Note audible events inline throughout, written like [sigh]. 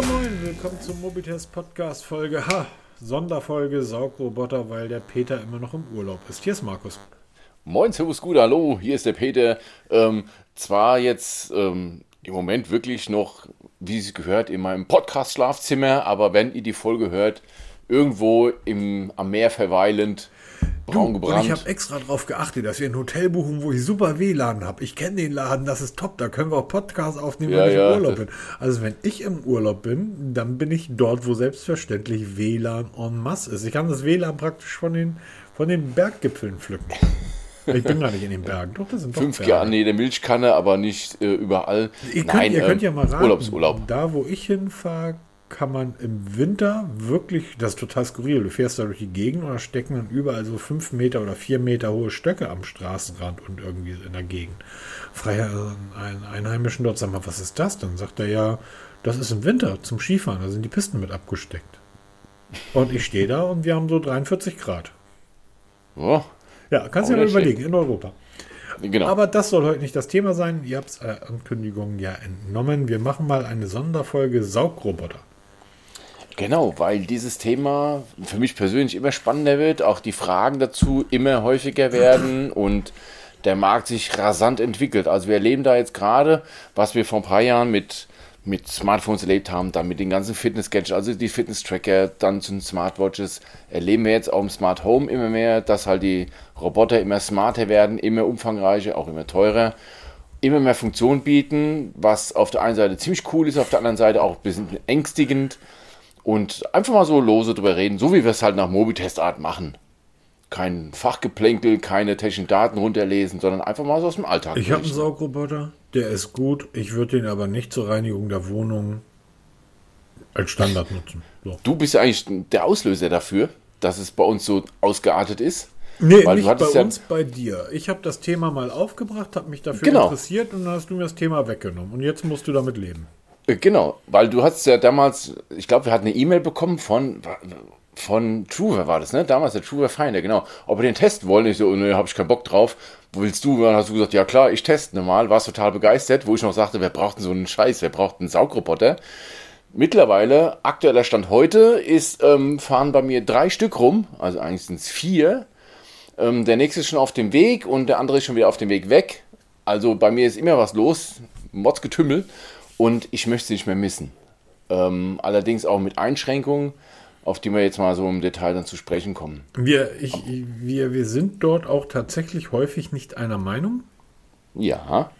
Moin Moin, willkommen zum Mobitest Podcast Folge ha, Sonderfolge Saugroboter, weil der Peter immer noch im Urlaub ist. Hier ist Markus. Moin, Servus, gut, hallo, hier ist der Peter. Ähm, zwar jetzt ähm, im Moment wirklich noch, wie es gehört, in meinem Podcast-Schlafzimmer, aber wenn ihr die Folge hört, irgendwo im, am Meer verweilend, braun gebrannt. Und ich habe extra darauf geachtet, dass wir ein Hotel buchen, wo ich super WLAN habe. Ich kenne den Laden, das ist top. Da können wir auch Podcasts aufnehmen, ja, wenn ich ja, im Urlaub bin. Also wenn ich im Urlaub bin, dann bin ich dort, wo selbstverständlich WLAN en masse ist. Ich kann das WLAN praktisch von den, von den Berggipfeln pflücken. [laughs] Ich bin gar nicht in den Bergen. Doch, das sind doch Fünf Berge. nee, der Milchkanne, aber nicht äh, überall. Ihr könnt, Nein, ihr könnt ja mal raten, Urlaubsurlaub. Da, wo ich hinfahre, kann man im Winter wirklich, das ist total skurril, du fährst da durch die Gegend und da stecken dann überall so fünf Meter oder vier Meter hohe Stöcke am Straßenrand und irgendwie in der Gegend. Freier einen Einheimischen dort, sag mal, was ist das? Dann sagt er ja, das ist im Winter zum Skifahren, da sind die Pisten mit abgesteckt. Und ich stehe da und wir haben so 43 Grad. Oh, ja, kannst du dir mal überlegen, in Europa. Genau. Aber das soll heute nicht das Thema sein. Ihr habt es äh, Ankündigung ja entnommen. Wir machen mal eine Sonderfolge Saugroboter. Genau, weil dieses Thema für mich persönlich immer spannender wird, auch die Fragen dazu immer häufiger werden und der Markt sich rasant entwickelt. Also wir erleben da jetzt gerade, was wir vor ein paar Jahren mit, mit Smartphones erlebt haben, dann mit den ganzen Fitness-Gadgets, also die Fitness-Tracker, dann zu den Smartwatches, erleben wir jetzt auch im Smart Home immer mehr, dass halt die Roboter immer smarter werden, immer umfangreicher, auch immer teurer immer mehr Funktionen bieten, was auf der einen Seite ziemlich cool ist, auf der anderen Seite auch ein bisschen ängstigend und einfach mal so lose drüber reden, so wie wir es halt nach Mobitestart machen. Kein Fachgeplänkel, keine technischen Daten runterlesen, sondern einfach mal so aus dem Alltag. Ich habe einen Saugroboter, der ist gut. Ich würde den aber nicht zur Reinigung der Wohnung als Standard nutzen. So. Du bist ja eigentlich der Auslöser dafür, dass es bei uns so ausgeartet ist. Nee, Weil nicht bei ja uns, bei dir. Ich habe das Thema mal aufgebracht, habe mich dafür genau. interessiert und dann hast du mir das Thema weggenommen. Und jetzt musst du damit leben. Äh, genau, weil du hast ja damals, ich glaube, wir hatten eine E-Mail bekommen von, von Truver war das, ne? Damals der Truver Finder, genau. Ob wir den testen wollen, ich so, ne, habe ich keinen Bock drauf. Wo willst du? dann hast du gesagt, ja klar, ich teste mal. Warst total begeistert, wo ich noch sagte, wer braucht denn so einen Scheiß? Wer braucht einen Saugroboter? Mittlerweile, aktueller Stand heute, ist, ähm, fahren bei mir drei Stück rum, also eigentlich sind es vier. Ähm, der nächste ist schon auf dem Weg und der andere ist schon wieder auf dem Weg weg. Also bei mir ist immer was los, Motzgetümmel und ich möchte sie nicht mehr missen. Ähm, allerdings auch mit Einschränkungen, auf die wir jetzt mal so im Detail dann zu sprechen kommen. Wir, ich, wir, wir sind dort auch tatsächlich häufig nicht einer Meinung. Ja.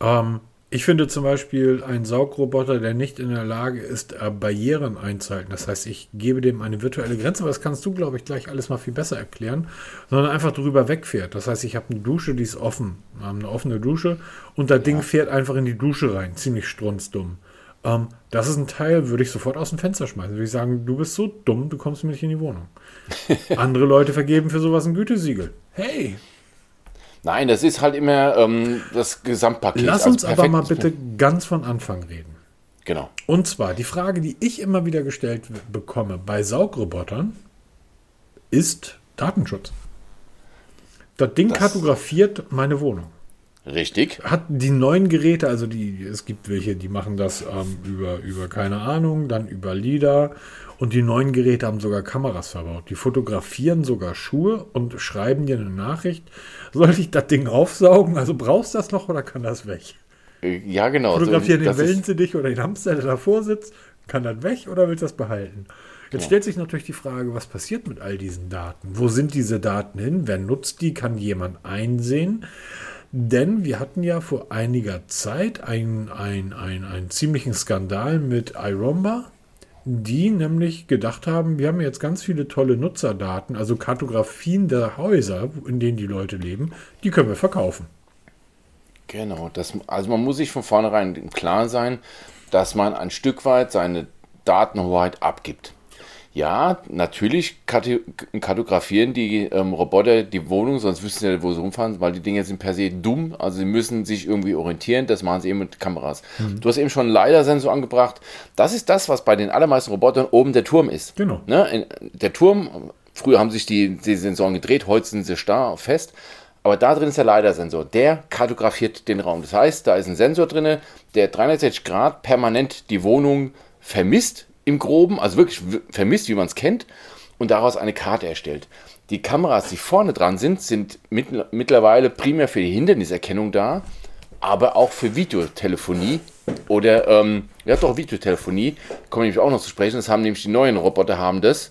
Ähm, ich finde zum Beispiel einen Saugroboter, der nicht in der Lage ist, äh, Barrieren einzuhalten. Das heißt, ich gebe dem eine virtuelle Grenze, aber das kannst du, glaube ich, gleich alles mal viel besser erklären, sondern einfach drüber wegfährt. Das heißt, ich habe eine Dusche, die ist offen, eine offene Dusche und das ja. Ding fährt einfach in die Dusche rein. Ziemlich strunzdumm. Ähm, das ist ein Teil, würde ich sofort aus dem Fenster schmeißen. Würde ich sagen, du bist so dumm, du kommst mir nicht in die Wohnung. [laughs] Andere Leute vergeben für sowas ein Gütesiegel. Hey, Nein, das ist halt immer ähm, das Gesamtpaket. Lass uns also aber mal bitte ganz von Anfang reden. Genau. Und zwar die Frage, die ich immer wieder gestellt bekomme bei Saugrobotern, ist Datenschutz. Das Ding das kartografiert meine Wohnung. Richtig. Hat die neuen Geräte, also die, es gibt welche, die machen das ähm, über, über, keine Ahnung, dann über LIDAR und die neuen Geräte haben sogar Kameras verbaut. Die fotografieren sogar Schuhe und schreiben dir eine Nachricht. Soll ich das Ding aufsaugen? Also brauchst du das noch oder kann das weg? Äh, ja, genau. Fotografieren so, den Wellensittich oder den Hamster, der davor sitzt. Kann das weg oder willst du das behalten? Jetzt stellt sich natürlich die Frage, was passiert mit all diesen Daten? Wo sind diese Daten hin? Wer nutzt die? Kann jemand einsehen? Denn wir hatten ja vor einiger Zeit einen, einen, einen, einen ziemlichen Skandal mit iRomba die nämlich gedacht haben, wir haben jetzt ganz viele tolle Nutzerdaten, also Kartografien der Häuser, in denen die Leute leben, die können wir verkaufen. Genau, das, also man muss sich von vornherein im Klaren sein, dass man ein Stück weit seine Datenhoheit abgibt. Ja, natürlich kartografieren die ähm, Roboter die Wohnung, sonst wüssten sie ja, wo sie rumfahren, weil die Dinge sind per se dumm. Also sie müssen sich irgendwie orientieren. Das machen sie eben mit Kameras. Mhm. Du hast eben schon einen LiDAR-Sensor angebracht. Das ist das, was bei den allermeisten Robotern oben der Turm ist. Genau. Ne? Der Turm, früher haben sich die, die Sensoren gedreht, heute sind sie starr, fest. Aber da drin ist der LiDAR-Sensor. Der kartografiert den Raum. Das heißt, da ist ein Sensor drin, der 360 Grad permanent die Wohnung vermisst im Groben, also wirklich vermisst, wie man es kennt, und daraus eine Karte erstellt. Die Kameras, die vorne dran sind, sind mit, mittlerweile primär für die Hinderniserkennung da, aber auch für Videotelefonie oder, ähm, ja doch, Videotelefonie, kommen nämlich auch noch zu sprechen, das haben nämlich die neuen Roboter, haben das.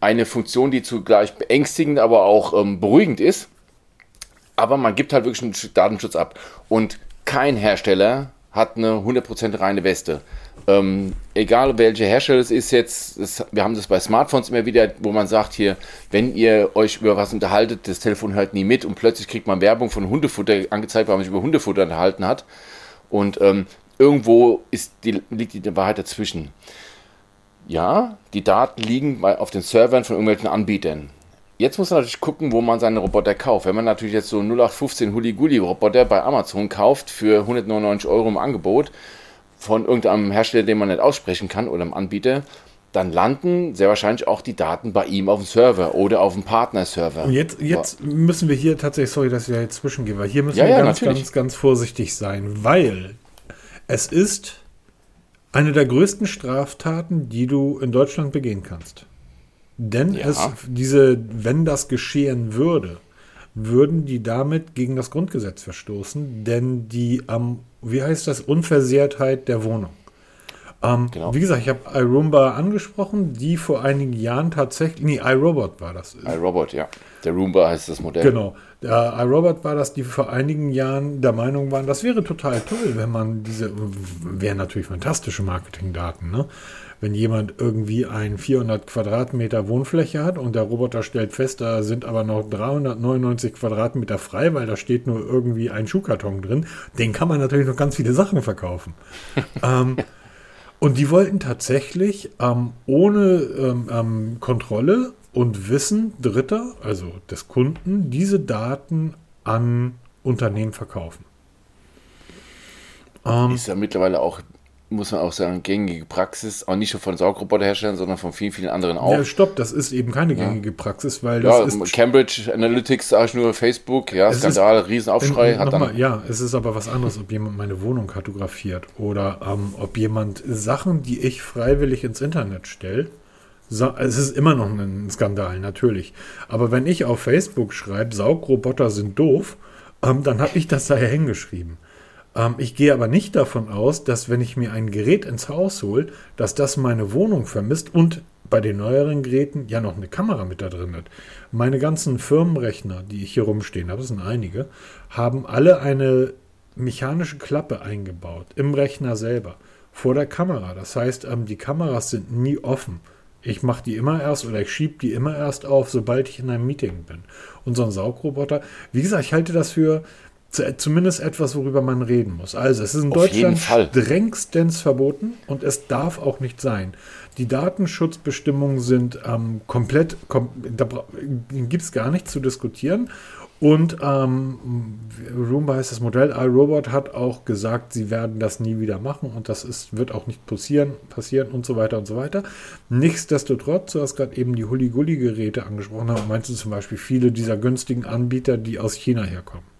Eine Funktion, die zugleich beängstigend, aber auch ähm, beruhigend ist. Aber man gibt halt wirklich einen Datenschutz ab. Und kein Hersteller hat eine 100% reine Weste. Ähm, egal welche Hersteller es ist jetzt, das, wir haben das bei Smartphones immer wieder, wo man sagt hier, wenn ihr euch über was unterhaltet, das Telefon hört nie mit und plötzlich kriegt man Werbung von Hundefutter angezeigt, weil man sich über Hundefutter unterhalten hat. Und ähm, irgendwo die, liegt die Wahrheit dazwischen. Ja, die Daten liegen bei, auf den Servern von irgendwelchen Anbietern. Jetzt muss man natürlich gucken, wo man seine Roboter kauft. Wenn man natürlich jetzt so 0815 Huli-Guli-Roboter bei Amazon kauft für 199 Euro im Angebot, von irgendeinem Hersteller, den man nicht aussprechen kann oder einem Anbieter, dann landen sehr wahrscheinlich auch die Daten bei ihm auf dem Server oder auf dem Partnerserver. Und jetzt, jetzt müssen wir hier tatsächlich, sorry, dass ich da jetzt zwischengehe, weil hier müssen ja, wir ja, ganz, natürlich. ganz, ganz vorsichtig sein, weil es ist eine der größten Straftaten, die du in Deutschland begehen kannst. Denn ja. es, diese, wenn das geschehen würde, würden die damit gegen das Grundgesetz verstoßen, denn die am, wie heißt das, Unversehrtheit der Wohnung. Ähm, genau. Wie gesagt, ich habe iRoomba angesprochen, die vor einigen Jahren tatsächlich, nee, iRobot war das. iRobot, ja. Der Roomba heißt das Modell. Genau. Der iRobot war das, die vor einigen Jahren der Meinung waren, das wäre total toll, wenn man diese, wären natürlich fantastische Marketingdaten, ne? Wenn jemand irgendwie ein 400 Quadratmeter Wohnfläche hat und der Roboter stellt fest, da sind aber noch 399 Quadratmeter frei, weil da steht nur irgendwie ein Schuhkarton drin, den kann man natürlich noch ganz viele Sachen verkaufen. [laughs] ähm, und die wollten tatsächlich ähm, ohne ähm, ähm, Kontrolle und Wissen Dritter, also des Kunden, diese Daten an Unternehmen verkaufen. Ist ja mittlerweile auch muss man auch sagen, gängige Praxis, auch nicht nur von Saugroboterherstellern, sondern von vielen, vielen anderen auch. Ja, stopp, das ist eben keine gängige ja. Praxis, weil das ja, ist. Cambridge Analytics, sage ich nur, Facebook, ja, Skandal, ist, Riesenaufschrei. In, hat dann mal, ja, es ist aber was anderes, ob jemand meine Wohnung kartografiert oder ähm, ob jemand Sachen, die ich freiwillig ins Internet stelle, es ist immer noch ein Skandal, natürlich. Aber wenn ich auf Facebook schreibe, Saugroboter sind doof, ähm, dann habe ich das daher hingeschrieben. Ähm, ich gehe aber nicht davon aus, dass wenn ich mir ein Gerät ins Haus hole, dass das meine Wohnung vermisst und bei den neueren Geräten ja noch eine Kamera mit da drin hat. Meine ganzen Firmenrechner, die ich hier rumstehen habe, das sind einige, haben alle eine mechanische Klappe eingebaut im Rechner selber vor der Kamera. Das heißt, ähm, die Kameras sind nie offen. Ich mache die immer erst oder ich schiebe die immer erst auf, sobald ich in einem Meeting bin. Und so ein Saugroboter, wie gesagt, ich halte das für zumindest etwas, worüber man reden muss. Also, es ist in Auf Deutschland strengstens verboten und es darf auch nicht sein. Die Datenschutzbestimmungen sind ähm, komplett, kom da gibt es gar nichts zu diskutieren. Und ähm, Roomba heißt das Modell, iRobot hat auch gesagt, sie werden das nie wieder machen und das ist, wird auch nicht passieren, passieren und so weiter und so weiter. Nichtsdestotrotz, du hast gerade eben die Hulli-Gulli-Geräte angesprochen, meinst du zum Beispiel viele dieser günstigen Anbieter, die aus China herkommen.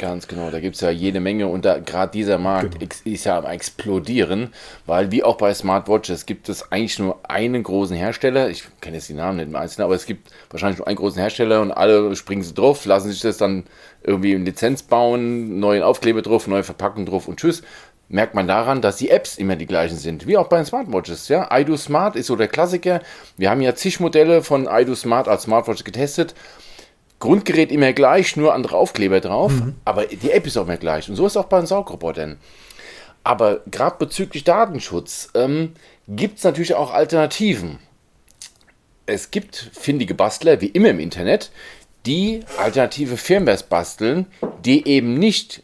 Ganz genau, da gibt es ja jede Menge und gerade dieser Markt genau. ist ja am explodieren, weil wie auch bei Smartwatches gibt es eigentlich nur einen großen Hersteller, ich kenne jetzt die Namen nicht im Einzelnen, aber es gibt wahrscheinlich nur einen großen Hersteller und alle springen sie drauf, lassen sich das dann irgendwie in Lizenz bauen, neuen Aufkleber drauf, neue Verpackung drauf und tschüss. Merkt man daran, dass die Apps immer die gleichen sind, wie auch bei den Smartwatches. Ja, iDo Smart ist so der Klassiker. Wir haben ja zig Modelle von iDo Smart als Smartwatch getestet Grundgerät immer gleich, nur andere Aufkleber drauf, mhm. aber die App ist auch immer gleich. Und so ist es auch bei den Saugrobotern. Aber gerade bezüglich Datenschutz ähm, gibt es natürlich auch Alternativen. Es gibt findige Bastler, wie immer im Internet, die alternative Firmwares basteln, die eben nicht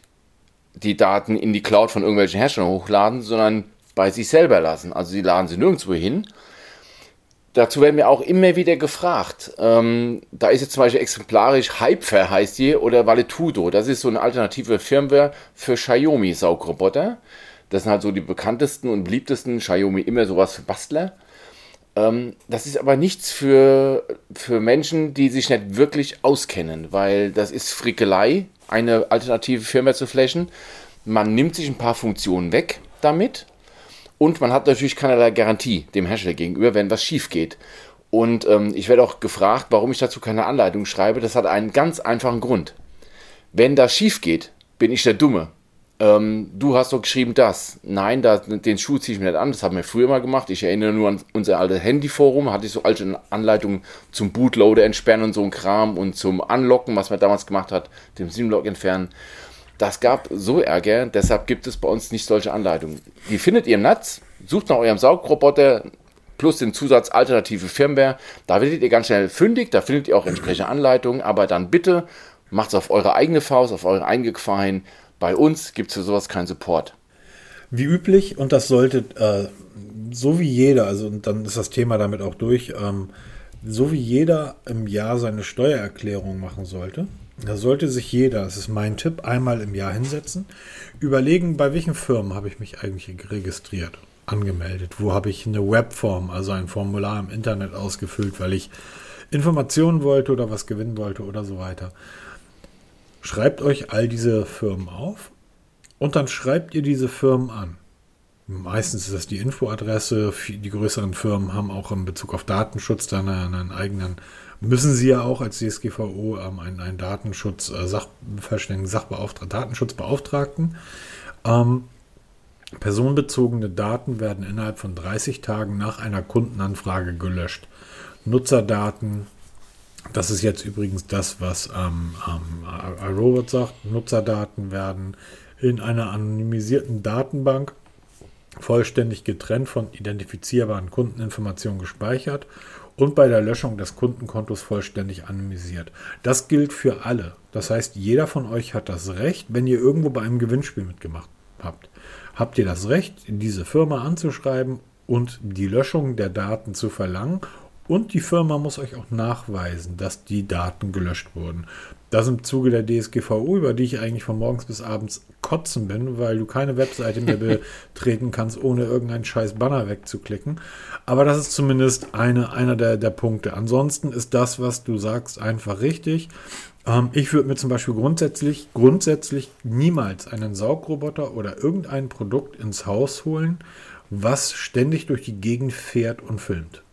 die Daten in die Cloud von irgendwelchen Herstellern hochladen, sondern bei sich selber lassen. Also sie laden sie nirgendwo hin, Dazu werden wir auch immer wieder gefragt. Ähm, da ist jetzt zum Beispiel exemplarisch Hyper heißt die oder Valetudo. Das ist so eine alternative Firmware für Xiaomi Saugroboter. Das sind halt so die bekanntesten und beliebtesten. Xiaomi immer sowas für Bastler. Ähm, das ist aber nichts für, für Menschen, die sich nicht wirklich auskennen, weil das ist Frickelei, eine alternative Firmware zu flashen. Man nimmt sich ein paar Funktionen weg damit Und man hat natürlich keinerlei Garantie dem Hersteller gegenüber, wenn was schief geht. Und ähm, ich werde auch gefragt, warum ich dazu keine Anleitung schreibe. Das hat einen ganz einfachen Grund. Wenn das schief geht, bin ich der Dumme. Ähm, du hast doch geschrieben das. Nein, da, den Schuh ziehe ich mir nicht an. Das haben wir früher mal gemacht. Ich erinnere nur an unser altes Handyforum. Hatte ich so alte Anleitungen zum Bootloader entsperren und so ein Kram und zum Anlocken, was man damals gemacht hat, dem Simlock entfernen. Das gab so Ärger, deshalb gibt es bei uns nicht solche Anleitungen. Die findet ihr im Netz, sucht nach eurem Saugroboter plus den Zusatz alternative Firmware. Da werdet ihr ganz schnell fündig, da findet ihr auch entsprechende Anleitungen, aber dann bitte macht es auf eure eigene Faust, auf eure eigene Gefahr hin. Bei uns gibt es für sowas keinen Support. Wie üblich, und das sollte äh, so wie jeder, also und dann ist das Thema damit auch durch, ähm, so wie jeder im Jahr seine Steuererklärung machen sollte, da sollte sich jeder, das ist mein Tipp, einmal im Jahr hinsetzen, überlegen, bei welchen Firmen habe ich mich eigentlich registriert, angemeldet, wo habe ich eine Webform, also ein Formular im Internet ausgefüllt, weil ich Informationen wollte oder was gewinnen wollte oder so weiter. Schreibt euch all diese Firmen auf und dann schreibt ihr diese Firmen an. Meistens ist das die Infoadresse. Die größeren Firmen haben auch in Bezug auf Datenschutz dann einen eigenen müssen sie ja auch als DSGVO ähm, einen, einen Datenschutz, äh, Sach, Datenschutzbeauftragten. Ähm, personenbezogene Daten werden innerhalb von 30 Tagen nach einer Kundenanfrage gelöscht. Nutzerdaten, das ist jetzt übrigens das, was ähm, ähm, iRobot sagt, Nutzerdaten werden in einer anonymisierten Datenbank vollständig getrennt von identifizierbaren Kundeninformationen gespeichert und bei der Löschung des Kundenkontos vollständig anonymisiert. Das gilt für alle. Das heißt, jeder von euch hat das Recht, wenn ihr irgendwo bei einem Gewinnspiel mitgemacht habt, habt ihr das Recht, diese Firma anzuschreiben und die Löschung der Daten zu verlangen. Und die Firma muss euch auch nachweisen, dass die Daten gelöscht wurden. Das im Zuge der DSGVO, über die ich eigentlich von morgens bis abends kotzen bin, weil du keine Webseite mehr [laughs] betreten kannst, ohne irgendeinen scheiß Banner wegzuklicken. Aber das ist zumindest eine, einer der, der Punkte. Ansonsten ist das, was du sagst, einfach richtig. Ähm, ich würde mir zum Beispiel grundsätzlich, grundsätzlich niemals einen Saugroboter oder irgendein Produkt ins Haus holen, was ständig durch die Gegend fährt und filmt.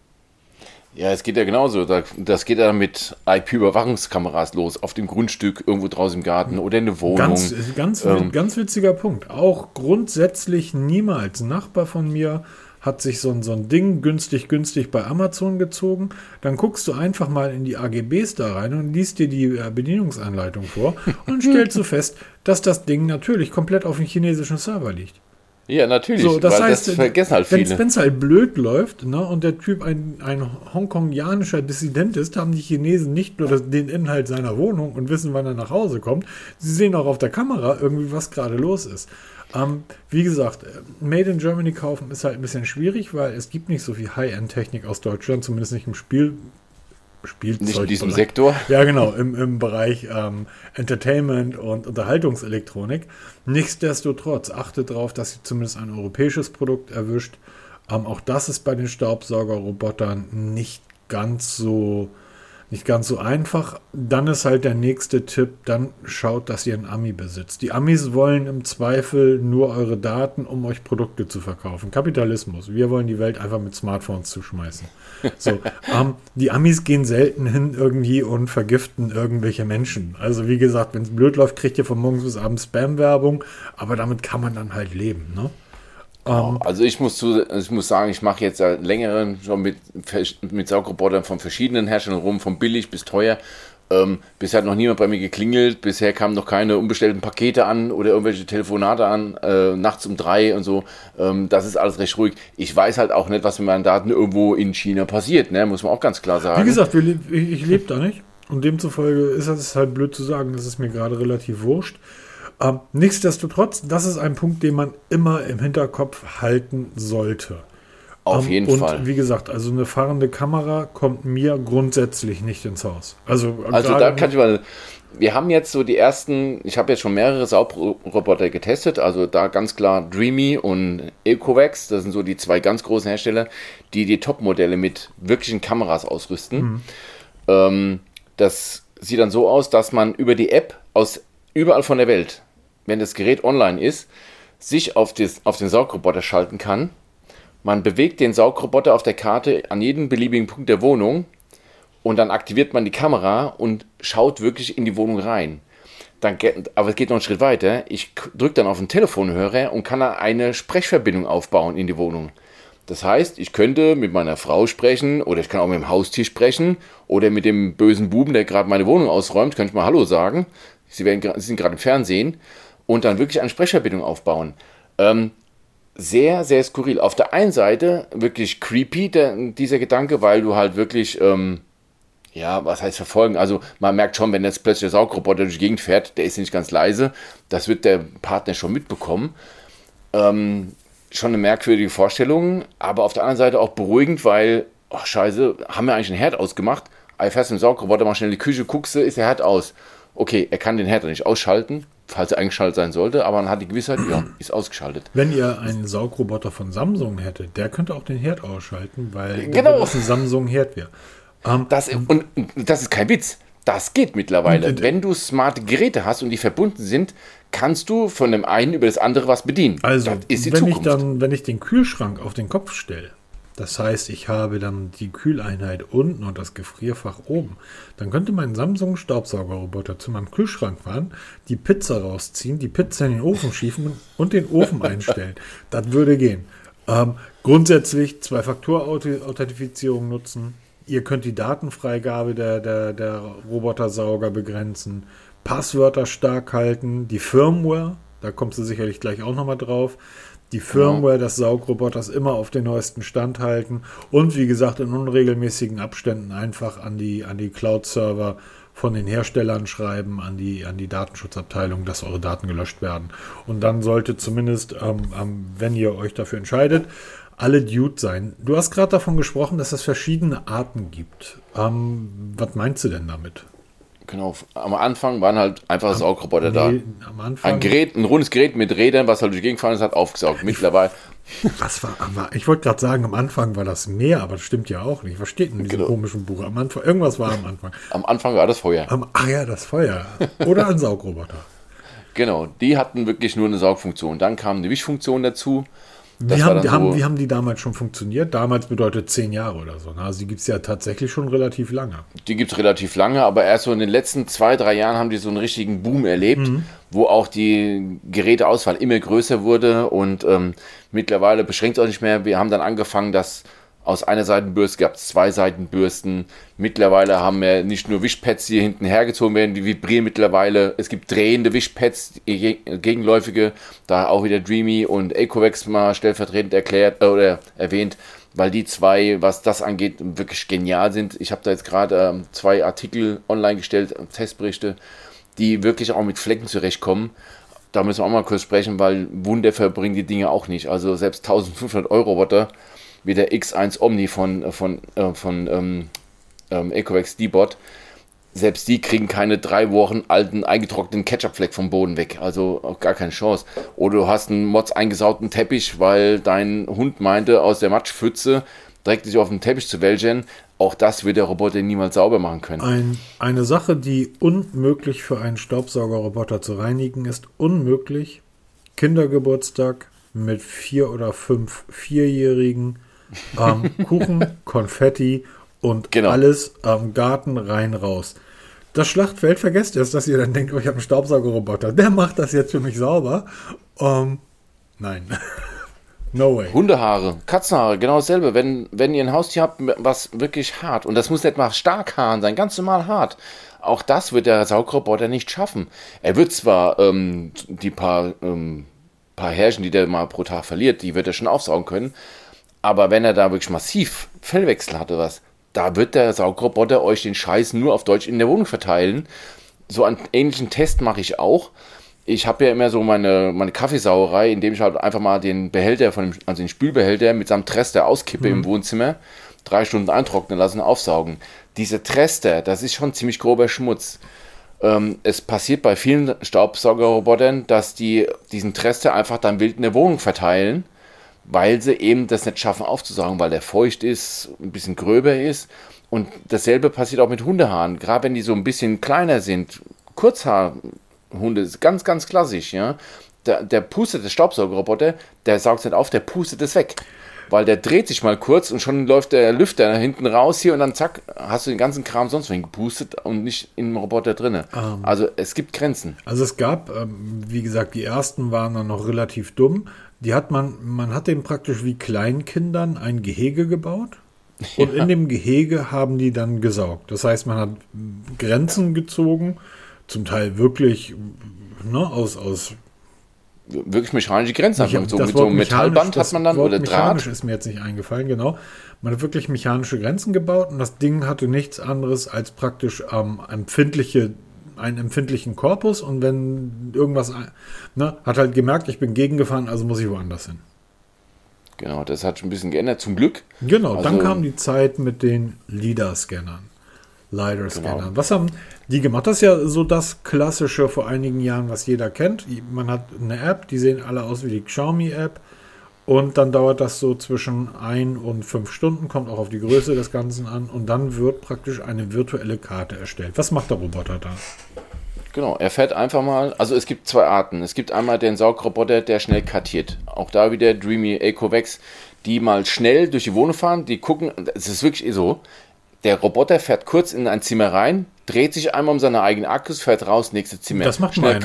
Ja, es geht ja genauso. Das geht ja mit IP-Überwachungskameras los, auf dem Grundstück, irgendwo draußen im Garten oder in der Wohnung. Ganz, ganz, ähm, ganz witziger Punkt. Auch grundsätzlich niemals. Ein Nachbar von mir hat sich so ein, so ein Ding günstig, günstig bei Amazon gezogen. Dann guckst du einfach mal in die AGBs da rein und liest dir die äh, Bedienungsanleitung vor [laughs] und stellst du fest, dass das Ding natürlich komplett auf dem chinesischen Server liegt. Ja, natürlich. So, das heißt, das vergessen halt viele. Wenn es halt blöd läuft ne, und der Typ ein, ein hongkongianischer Dissident ist, haben die Chinesen nicht nur das, den Inhalt seiner Wohnung und wissen, wann er nach Hause kommt, sie sehen auch auf der Kamera irgendwie, was gerade los ist. Ähm, wie gesagt, Made in Germany kaufen ist halt ein bisschen schwierig, weil es gibt nicht so viel High-End-Technik aus Deutschland, zumindest nicht im Spiel, Spielzeug. Nicht in diesem Sektor? [laughs] Ja, genau, im, im Bereich ähm, Entertainment und Unterhaltungselektronik. Nichtsdestotrotz, achtet darauf, dass ihr zumindest ein europäisches Produkt erwischt. Ähm, auch das ist bei den Staubsaugerrobotern nicht ganz so nicht ganz so einfach. Dann ist halt der nächste Tipp, dann schaut, dass ihr einen Ami besitzt. Die Amis wollen im Zweifel nur eure Daten, um euch Produkte zu verkaufen. Kapitalismus. Wir wollen die Welt einfach mit Smartphones zuschmeißen. So, [laughs] ähm, die Amis gehen selten hin irgendwie und vergiften irgendwelche Menschen. Also wie gesagt, wenn es blöd läuft, kriegt ihr von morgens bis abends Spam-Werbung, aber damit kann man dann halt leben. Ne? Um, also ich muss, zu, ich muss sagen, ich mache jetzt seit längerem schon mit, mit Saugrobotern von verschiedenen Herstellern rum, von billig bis teuer. Ähm, bisher hat noch niemand bei mir geklingelt, bisher kamen noch keine unbestellten Pakete an oder irgendwelche Telefonate an, äh, nachts um drei und so. Ähm, das ist alles recht ruhig. Ich weiß halt auch nicht, was mit meinen Daten irgendwo in China passiert, ne? muss man auch ganz klar sagen. Wie gesagt, ich, ich lebe da nicht und demzufolge ist es halt blöd zu sagen, das ist mir gerade relativ wurscht. Ähm, nichtsdestotrotz, das ist ein Punkt, den man immer im Hinterkopf halten sollte. Auf ähm, jeden und Fall. Und wie gesagt, also eine fahrende Kamera kommt mir grundsätzlich nicht ins Haus. Also, also da kann ich mal. Wir haben jetzt so die ersten, ich habe jetzt schon mehrere Saugroboter getestet, also da ganz klar Dreamy und Ecovax, das sind so die zwei ganz großen Hersteller, die die Top-Modelle mit wirklichen Kameras ausrüsten. Mhm. Ähm, das sieht dann so aus, dass man über die App aus überall von der Welt wenn das Gerät online ist, sich auf, das, auf den Saugroboter schalten kann Man bewegt den Saugroboter auf der Karte an jeden beliebigen Punkt der Wohnung und dann aktiviert man die Kamera und schaut wirklich in die Wohnung rein. Dann, aber es geht noch einen Schritt weiter. Ich drücke dann auf den Telefonhörer und kann dann eine Sprechverbindung aufbauen in die Wohnung. Das heißt, ich könnte mit meiner Frau sprechen oder ich kann auch mit dem Haustier sprechen oder mit dem bösen Buben, der gerade meine Wohnung ausräumt, könnte ich mal Hallo sagen. Sie, werden, Sie sind gerade im Fernsehen und dann wirklich eine Sprechverbindung aufbauen. Ähm, sehr, sehr skurril. Auf der einen Seite wirklich creepy, der, dieser Gedanke, weil du halt wirklich, ähm, ja, was heißt verfolgen? Also man merkt schon, wenn jetzt plötzlich der Saugroboter durch die Gegend fährt, der ist nicht ganz leise, das wird der Partner schon mitbekommen. Ähm, schon eine merkwürdige Vorstellung, aber auf der anderen Seite auch beruhigend, weil, ach scheiße, haben wir eigentlich einen Herd ausgemacht? Ich fährst im Saugroboter mal schnell in die Küche, guckst du, ist der Herd aus. Okay, er kann den Herd nicht ausschalten, falls er eingeschaltet sein sollte, aber man hat die Gewissheit, ja, [clears throat] ist ausgeschaltet. Wenn ihr einen Saugroboter von Samsung hättet, der könnte auch den Herd ausschalten, weil genau. das ein Samsung-Herd wäre. Ähm, das, und das ist kein Witz. Das geht mittlerweile. Und, Wenn du smarte Geräte hast und die verbunden sind, kannst du von dem einen über das andere was bedienen. Also, wenn Zukunft. ich dann, wenn ich den Kühlschrank auf den Kopf stelle, das heißt, ich habe dann die Kühleinheit unten und das Gefrierfach oben. Dann könnte mein Samsung Staubsaugerroboter zu meinem Kühlschrank fahren, die Pizza rausziehen, die Pizza in den Ofen schiefen und den Ofen einstellen. [laughs] Das würde gehen. Ähm, grundsätzlich Zwei-Faktor-Authentifizierung nutzen. Ihr könnt die Datenfreigabe der, der, der Robotersauger begrenzen, Passwörter stark halten, die Firmware, da kommst du sicherlich gleich auch nochmal drauf die Firmware des Saugroboters immer auf den neuesten Stand halten und wie gesagt in unregelmäßigen Abständen einfach an die, an die Cloud-Server von den Herstellern schreiben, an die, an die Datenschutzabteilung, dass eure Daten gelöscht werden. Und dann sollte zumindest, ähm, ähm, wenn ihr euch dafür entscheidet, alle Dude sein. Du hast gerade davon gesprochen, dass es verschiedene Arten gibt. Ähm, was meinst du denn damit? Genau, am Anfang waren halt einfach Saugroboter nee, da. Am Anfang. Ein Gerät, ein rundes Gerät mit Rädern, was halt durch die Gegend gefahren ist, hat aufgesaugt. Mittlerweile. Was war, aber ich wollte gerade sagen, am Anfang war das mehr, aber das stimmt ja auch nicht. Was steht in diesem genau. komischen Buch? Am Anfang, irgendwas war am Anfang. Am Anfang war das Feuer. Am, ach ja, das Feuer. Oder ein Saugroboter. [laughs] Genau, die hatten wirklich nur eine Saugfunktion. Dann kam eine Wischfunktion dazu. Wie haben, die, so haben, wie haben die damals schon funktioniert? Damals bedeutet zehn Jahre oder so. Ne? Also die gibt es ja tatsächlich schon relativ lange. Die gibt es relativ lange, aber erst so in den letzten zwei, drei Jahren haben die so einen richtigen Boom erlebt, mhm. wo auch die Geräteauswahl immer größer wurde und ähm, mittlerweile beschränkt es auch nicht mehr. Wir haben dann angefangen, dass aus einer Seitenbürste gab es zwei Seitenbürsten. Mittlerweile haben wir nicht nur Wischpads, die hier hinten hergezogen werden, die vibrieren mittlerweile. Es gibt drehende Wischpads, gegenläufige, da auch wieder Dreamy und Ecovex mal stellvertretend erklärt äh, oder erwähnt, weil die zwei, was das angeht, wirklich genial sind. Ich habe da jetzt gerade ähm, zwei Artikel online gestellt, Testberichte, die wirklich auch mit Flecken zurechtkommen. Da müssen wir auch mal kurz sprechen, weil Wunder verbringen die Dinge auch nicht. Also selbst 1500 Euro Roboter wie der X1 Omni von, äh, von, äh, von ähm, ähm, Ecovex D-Bot, selbst die kriegen keine drei Wochen alten eingetrockneten Ketchupfleck vom Boden weg. Also auch gar keine Chance. Oder du hast einen Mods eingesauten Teppich, weil dein Hund meinte, aus der Matschpfütze direkt sich auf den Teppich zu wälzen. Auch das wird der Roboter niemals sauber machen können. Ein, eine Sache, die unmöglich für einen Staubsaugerroboter zu reinigen ist, unmöglich. Kindergeburtstag mit vier oder fünf Vierjährigen ähm, Kuchen, [laughs] Konfetti und genau. alles am Garten rein raus. Das Schlachtfeld vergesst jetzt, dass ihr dann denkt, oh, ich habe einen Staubsaugerroboter. Der macht das jetzt für mich sauber. Ähm, nein. [laughs] no way. Hundehaare, Katzenhaare, genau dasselbe. Wenn, wenn ihr ein Haustier habt, was wirklich hart, und das muss nicht mal stark Haaren sein, ganz normal hart. Auch das wird der Saugroboter nicht schaffen. Er wird zwar ähm, die paar, ähm, paar Härchen, die der mal pro Tag verliert, die wird er schon aufsaugen können. Aber wenn er da wirklich massiv Fellwechsel hatte, was, da wird der Saugroboter euch den Scheiß nur auf Deutsch in der Wohnung verteilen. So einen ähnlichen Test mache ich auch. Ich habe ja immer so meine, meine Kaffeesauerei, indem ich halt einfach mal den Behälter von dem, also den Spülbehälter mit seinem Trester auskippe mhm. im Wohnzimmer, drei Stunden eintrocknen lassen, aufsaugen. Diese Trester, das ist schon ziemlich grober Schmutz. Ähm, es passiert bei vielen Staubsaugerrobotern, dass die diesen Trester einfach dann wild in der Wohnung verteilen weil sie eben das nicht schaffen aufzusaugen, weil der feucht ist, ein bisschen gröber ist. Und dasselbe passiert auch mit Hundehaaren. Gerade wenn die so ein bisschen kleiner sind, Kurzhaarhunde, ganz, ganz klassisch, ja. Der, der pustet, der Staubsaugerroboter, der saugt es nicht auf, der pustet es weg. weil der dreht sich mal kurz und schon läuft der Lüfter hinten raus hier und dann zack, hast du den ganzen Kram sonst wohin gepustet und nicht im Roboter drinne. Um, ähm. also es gibt Grenzen. Also es gab, ähm, wie gesagt, die ersten waren dann noch relativ dumm. Die hat man, man hat dem praktisch wie Kleinkindern ein Gehege gebaut. [laughs] Und ja. in dem Gehege haben die dann gesaugt. Das heißt, man hat Grenzen gezogen, zum Teil wirklich ne, aus, aus wirklich mechanische Grenzen hat mit so einem Metallband hat man dann Wort oder Draht. ist mir jetzt nicht eingefallen, genau. Man hat wirklich mechanische Grenzen gebaut und das Ding hatte nichts anderes als praktisch ähm, empfindliche, einen empfindlichen Korpus und wenn irgendwas, ne, hat halt gemerkt, ich bin gegengefahren, also muss ich woanders hin. Genau, das hat schon ein bisschen geändert, zum Glück. Genau, also, dann kam die Zeit mit den LIDAR-Scannern. LiDAR-Scannern. Genau. Was haben die gemacht? Das ist ja so das Klassische vor einigen Jahren, was jeder kennt. Man hat eine App, die sehen alle aus wie die Xiaomi-App. Und dann dauert das so zwischen ein und fünf Stunden, kommt auch auf die Größe des Ganzen an. Und dann wird praktisch eine virtuelle Karte erstellt. Was macht der Roboter da? Genau, er fährt einfach mal. Also es gibt zwei Arten. Es gibt einmal den Saugroboter, der schnell kartiert. Auch da wieder Dreamy Ecovex, die mal schnell durch die Wohnung fahren. Die gucken, es ist wirklich so. Der Roboter fährt kurz in ein Zimmer rein, dreht sich einmal um seine eigenen Akkus, fährt raus, nächste Zimmer. Das macht schnell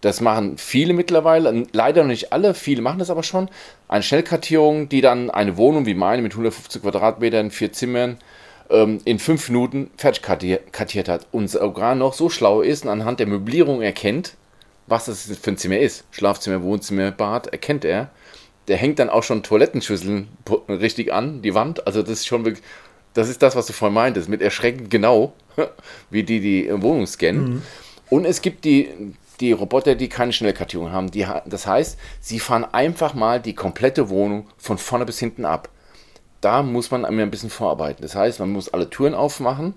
Das machen viele mittlerweile, leider noch nicht alle, viele machen das aber schon. Eine Schnellkartierung, die dann eine Wohnung wie meine mit 150 Quadratmetern, vier Zimmern, ähm, in fünf Minuten fertig kartiert hat. Und sogar noch so schlau ist und anhand der Möblierung erkennt, was das für ein Zimmer ist. Schlafzimmer, Wohnzimmer, Bad, erkennt er. Der hängt dann auch schon Toilettenschüsseln richtig an, die Wand. Also das ist schon wirklich das ist das, was du vorhin meintest, mit erschreckend genau, [laughs] wie die die Wohnung scannen. Mhm. Und es gibt die, die Roboter, die keine Schnellkartierung haben. Die, das heißt, sie fahren einfach mal die komplette Wohnung von vorne bis hinten ab. Da muss man ein bisschen vorarbeiten. Das heißt, man muss alle Türen aufmachen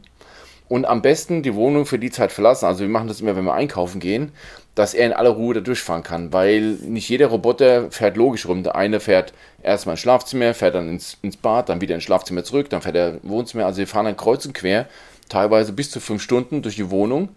und am besten die Wohnung für die Zeit verlassen. Also wir machen das immer, wenn wir einkaufen gehen, dass er in aller Ruhe da durchfahren kann, weil nicht jeder Roboter fährt logisch rum. Der eine fährt erstmal ins Schlafzimmer, fährt dann ins, ins Bad, dann wieder ins Schlafzimmer zurück, dann fährt er ins Wohnzimmer. Also wir fahren dann kreuz und quer, teilweise bis zu fünf Stunden durch die Wohnung,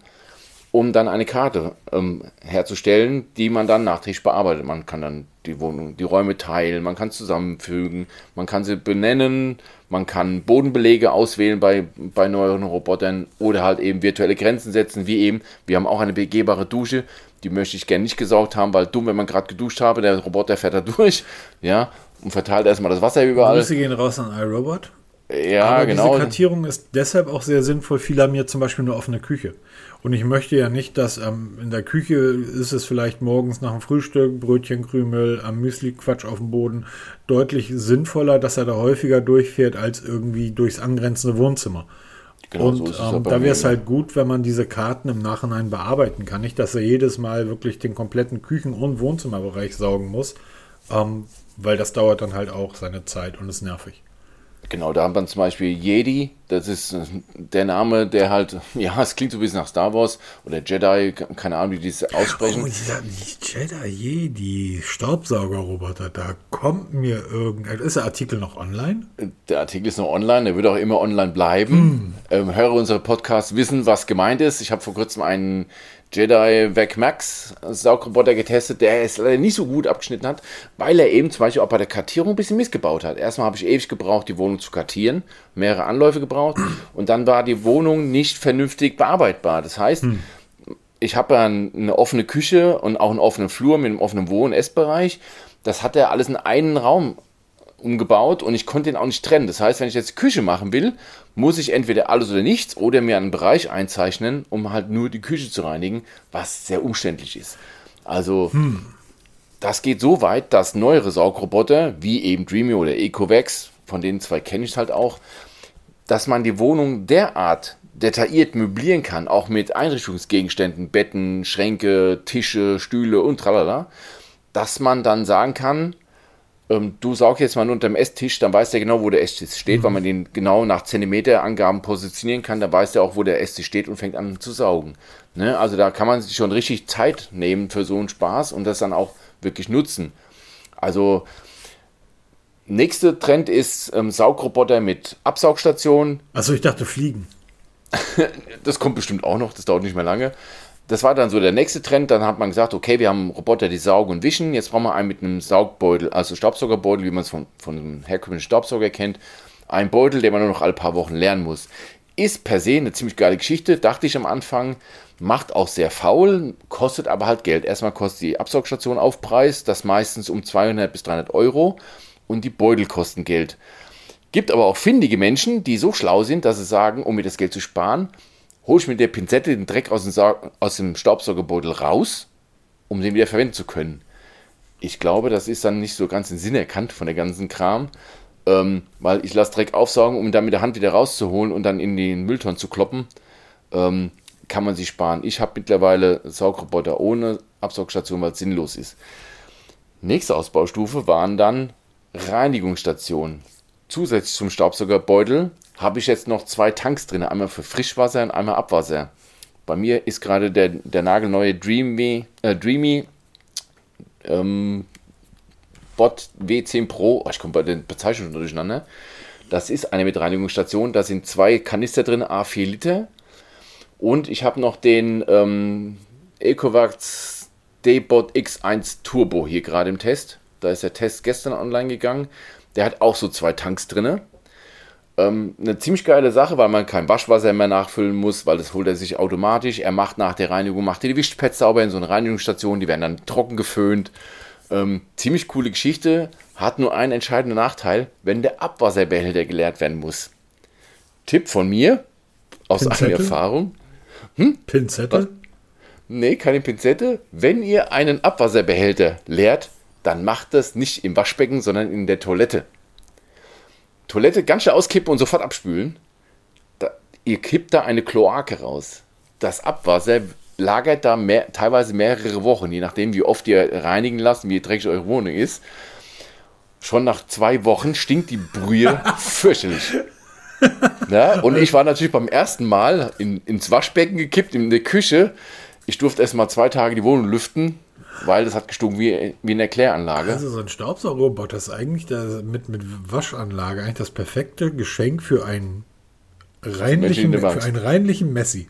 um dann eine Karte ähm, herzustellen, die man dann nachträglich bearbeitet. Man kann dann die Wohnung, die Räume teilen, man kann zusammenfügen, man kann sie benennen, man kann Bodenbelege auswählen bei, bei neueren Robotern oder halt eben virtuelle Grenzen setzen, wie eben, wir haben auch eine begehbare Dusche, die möchte ich gerne nicht gesaugt haben, weil dumm, wenn man gerade geduscht habe, der Roboter fährt da [laughs] durch, ja, und verteilt erstmal das Wasser überall. Grüße gehen raus an iRobot. Ja, Aber genau. Diese Kartierung ist deshalb auch sehr sinnvoll. Viele haben hier zum Beispiel eine offene Küche. Und ich möchte ja nicht, dass ähm, in der Küche ist es vielleicht morgens nach dem Frühstück, Brötchenkrümel, am Müsli-Quatsch auf dem Boden deutlich sinnvoller, dass er da häufiger durchfährt, als irgendwie durchs angrenzende Wohnzimmer. Genau, und so ähm, da wäre es halt gut, wenn man diese Karten im Nachhinein bearbeiten kann. Nicht, dass er jedes Mal wirklich den kompletten Küchen- und Wohnzimmerbereich saugen muss, ähm, weil das dauert dann halt auch seine Zeit und ist nervig. Genau, da haben wir zum Beispiel Jedi, das ist der Name, der halt, [laughs] ja, es klingt so ein bisschen nach Star Wars oder Jedi, keine Ahnung, wie die das aussprechen. Oh, dieser Jedi, Jedi, Staubsaugerroboter, da kommt mir irgendein. Ist der Artikel noch online? Der Artikel ist noch online, der wird auch immer online bleiben. Hm. Ähm, Hörer unserer Podcasts wissen, was gemeint ist. Ich habe vor kurzem einen Jedi Vec Max Saugroboter getestet, der es leider nicht so gut abgeschnitten hat, weil er eben zum Beispiel auch bei der Kartierung ein bisschen missgebaut hat. Erstmal habe ich ewig gebraucht, die Wohnung zu kartieren, mehrere Anläufe gebraucht und dann war die Wohnung nicht vernünftig bearbeitbar. Das heißt, hm. ich habe eine offene Küche und auch einen offenen Flur mit einem offenen Wohn- und Essbereich. Das hat er alles in einen Raum umgebaut und ich konnte ihn auch nicht trennen. Das heißt, wenn ich jetzt Küche machen will, muss ich entweder alles oder nichts oder mir einen Bereich einzeichnen, um halt nur die Küche zu reinigen, was sehr umständlich ist. Also hm. das geht so weit, dass neuere Saugroboter, wie eben Dreamy oder Ecovex, von denen zwei kenne ich halt auch, dass man die Wohnung derart detailliert möblieren kann, auch mit Einrichtungsgegenständen, Betten, Schränke, Tische, Stühle und tralala, dass man dann sagen kann, ähm, du saugst jetzt mal unter dem Esstisch, dann weiß der genau, wo der Esstisch steht, mhm. weil man den genau nach Zentimeterangaben positionieren kann, dann weiß der auch, wo der Esstisch steht und fängt an zu saugen. Ne? Also da kann man sich schon richtig Zeit nehmen für so einen Spaß und das dann auch wirklich nutzen. Also nächster Trend ist ähm, Saugroboter mit Absaugstation. Also ich dachte Fliegen. [laughs] das kommt bestimmt auch noch, das dauert nicht mehr lange. das war dann so der nächste Trend. Dann hat man gesagt, okay, wir haben Roboter, die saugen und wischen. Jetzt brauchen wir einen mit einem Saugbeutel, also Staubsaugerbeutel, wie man es von, von einem herkömmlichen Staubsauger kennt. Ein Beutel, den man nur noch alle paar Wochen lernen muss. Ist per se eine ziemlich geile Geschichte, dachte ich am Anfang. Macht auch sehr faul, kostet aber halt Geld. Erstmal kostet die Absaugstation Aufpreis, das meistens um 200 bis 300 Euro. Und die Beutel kosten Geld. Gibt aber auch findige Menschen, die so schlau sind, dass sie sagen, um mir das Geld zu sparen, hole ich mit der Pinzette den Dreck aus dem, aus dem Staubsaugerbeutel raus, um den wieder verwenden zu können. Ich glaube, das ist dann nicht so ganz den Sinn erkannt von der ganzen Kram, ähm, weil ich lasse Dreck aufsaugen, um ihn dann mit der Hand wieder rauszuholen und dann in den Müllton zu kloppen. Ähm, kann man sich sparen. Ich habe mittlerweile Saugroboter ohne Absaugstation, weil es sinnlos ist. Nächste Ausbaustufe waren dann Reinigungsstationen. Zusätzlich zum Staubsaugerbeutel habe ich jetzt noch zwei Tanks drin, einmal für Frischwasser und einmal Abwasser. Bei mir ist gerade der, der nagelneue Dreamy, äh, Dreamy ähm, Bot W10 Pro, oh, ich komme bei den Bezeichnungen durcheinander. Das ist eine mit Reinigungsstation, da sind zwei Kanister drin, A4 Liter. Und ich habe noch den ähm, Ecovacs D-Bot X1 Turbo hier gerade im Test. Da ist der Test gestern online gegangen. Der hat auch so zwei Tanks drin. Ähm, eine ziemlich geile Sache, weil man kein Waschwasser mehr nachfüllen muss, weil das holt er sich automatisch. Er macht nach der Reinigung, macht die Wischpads sauber in so eine Reinigungsstation, die werden dann trocken geföhnt. Ähm, ziemlich coole Geschichte, hat nur einen entscheidenden Nachteil, wenn der Abwasserbehälter geleert werden muss. Tipp von mir, aus Pinzette? eigener Erfahrung. Hm? Pinzette? Was? Nee, keine Pinzette. Wenn ihr einen Abwasserbehälter leert, dann macht das nicht im Waschbecken, sondern in der Toilette. Toilette ganz schnell auskippen und sofort abspülen. Da, ihr kippt da eine Kloake raus. Das Abwasser lagert da mehr, teilweise mehrere Wochen, je nachdem, wie oft ihr reinigen lasst, wie dreckig eure Wohnung ist. Schon nach zwei Wochen stinkt die Brühe [laughs] fürchterlich. Ja, und ich war natürlich beim ersten Mal in, ins Waschbecken gekippt, in der Küche. Ich durfte erst mal zwei Tage die Wohnung lüften weil das hat gestunken wie, wie eine Kläranlage. Also so ein Staubsaugerroboter ist eigentlich der, mit, mit Waschanlage eigentlich das perfekte Geschenk für einen reinlichen, für einen reinlichen Messi.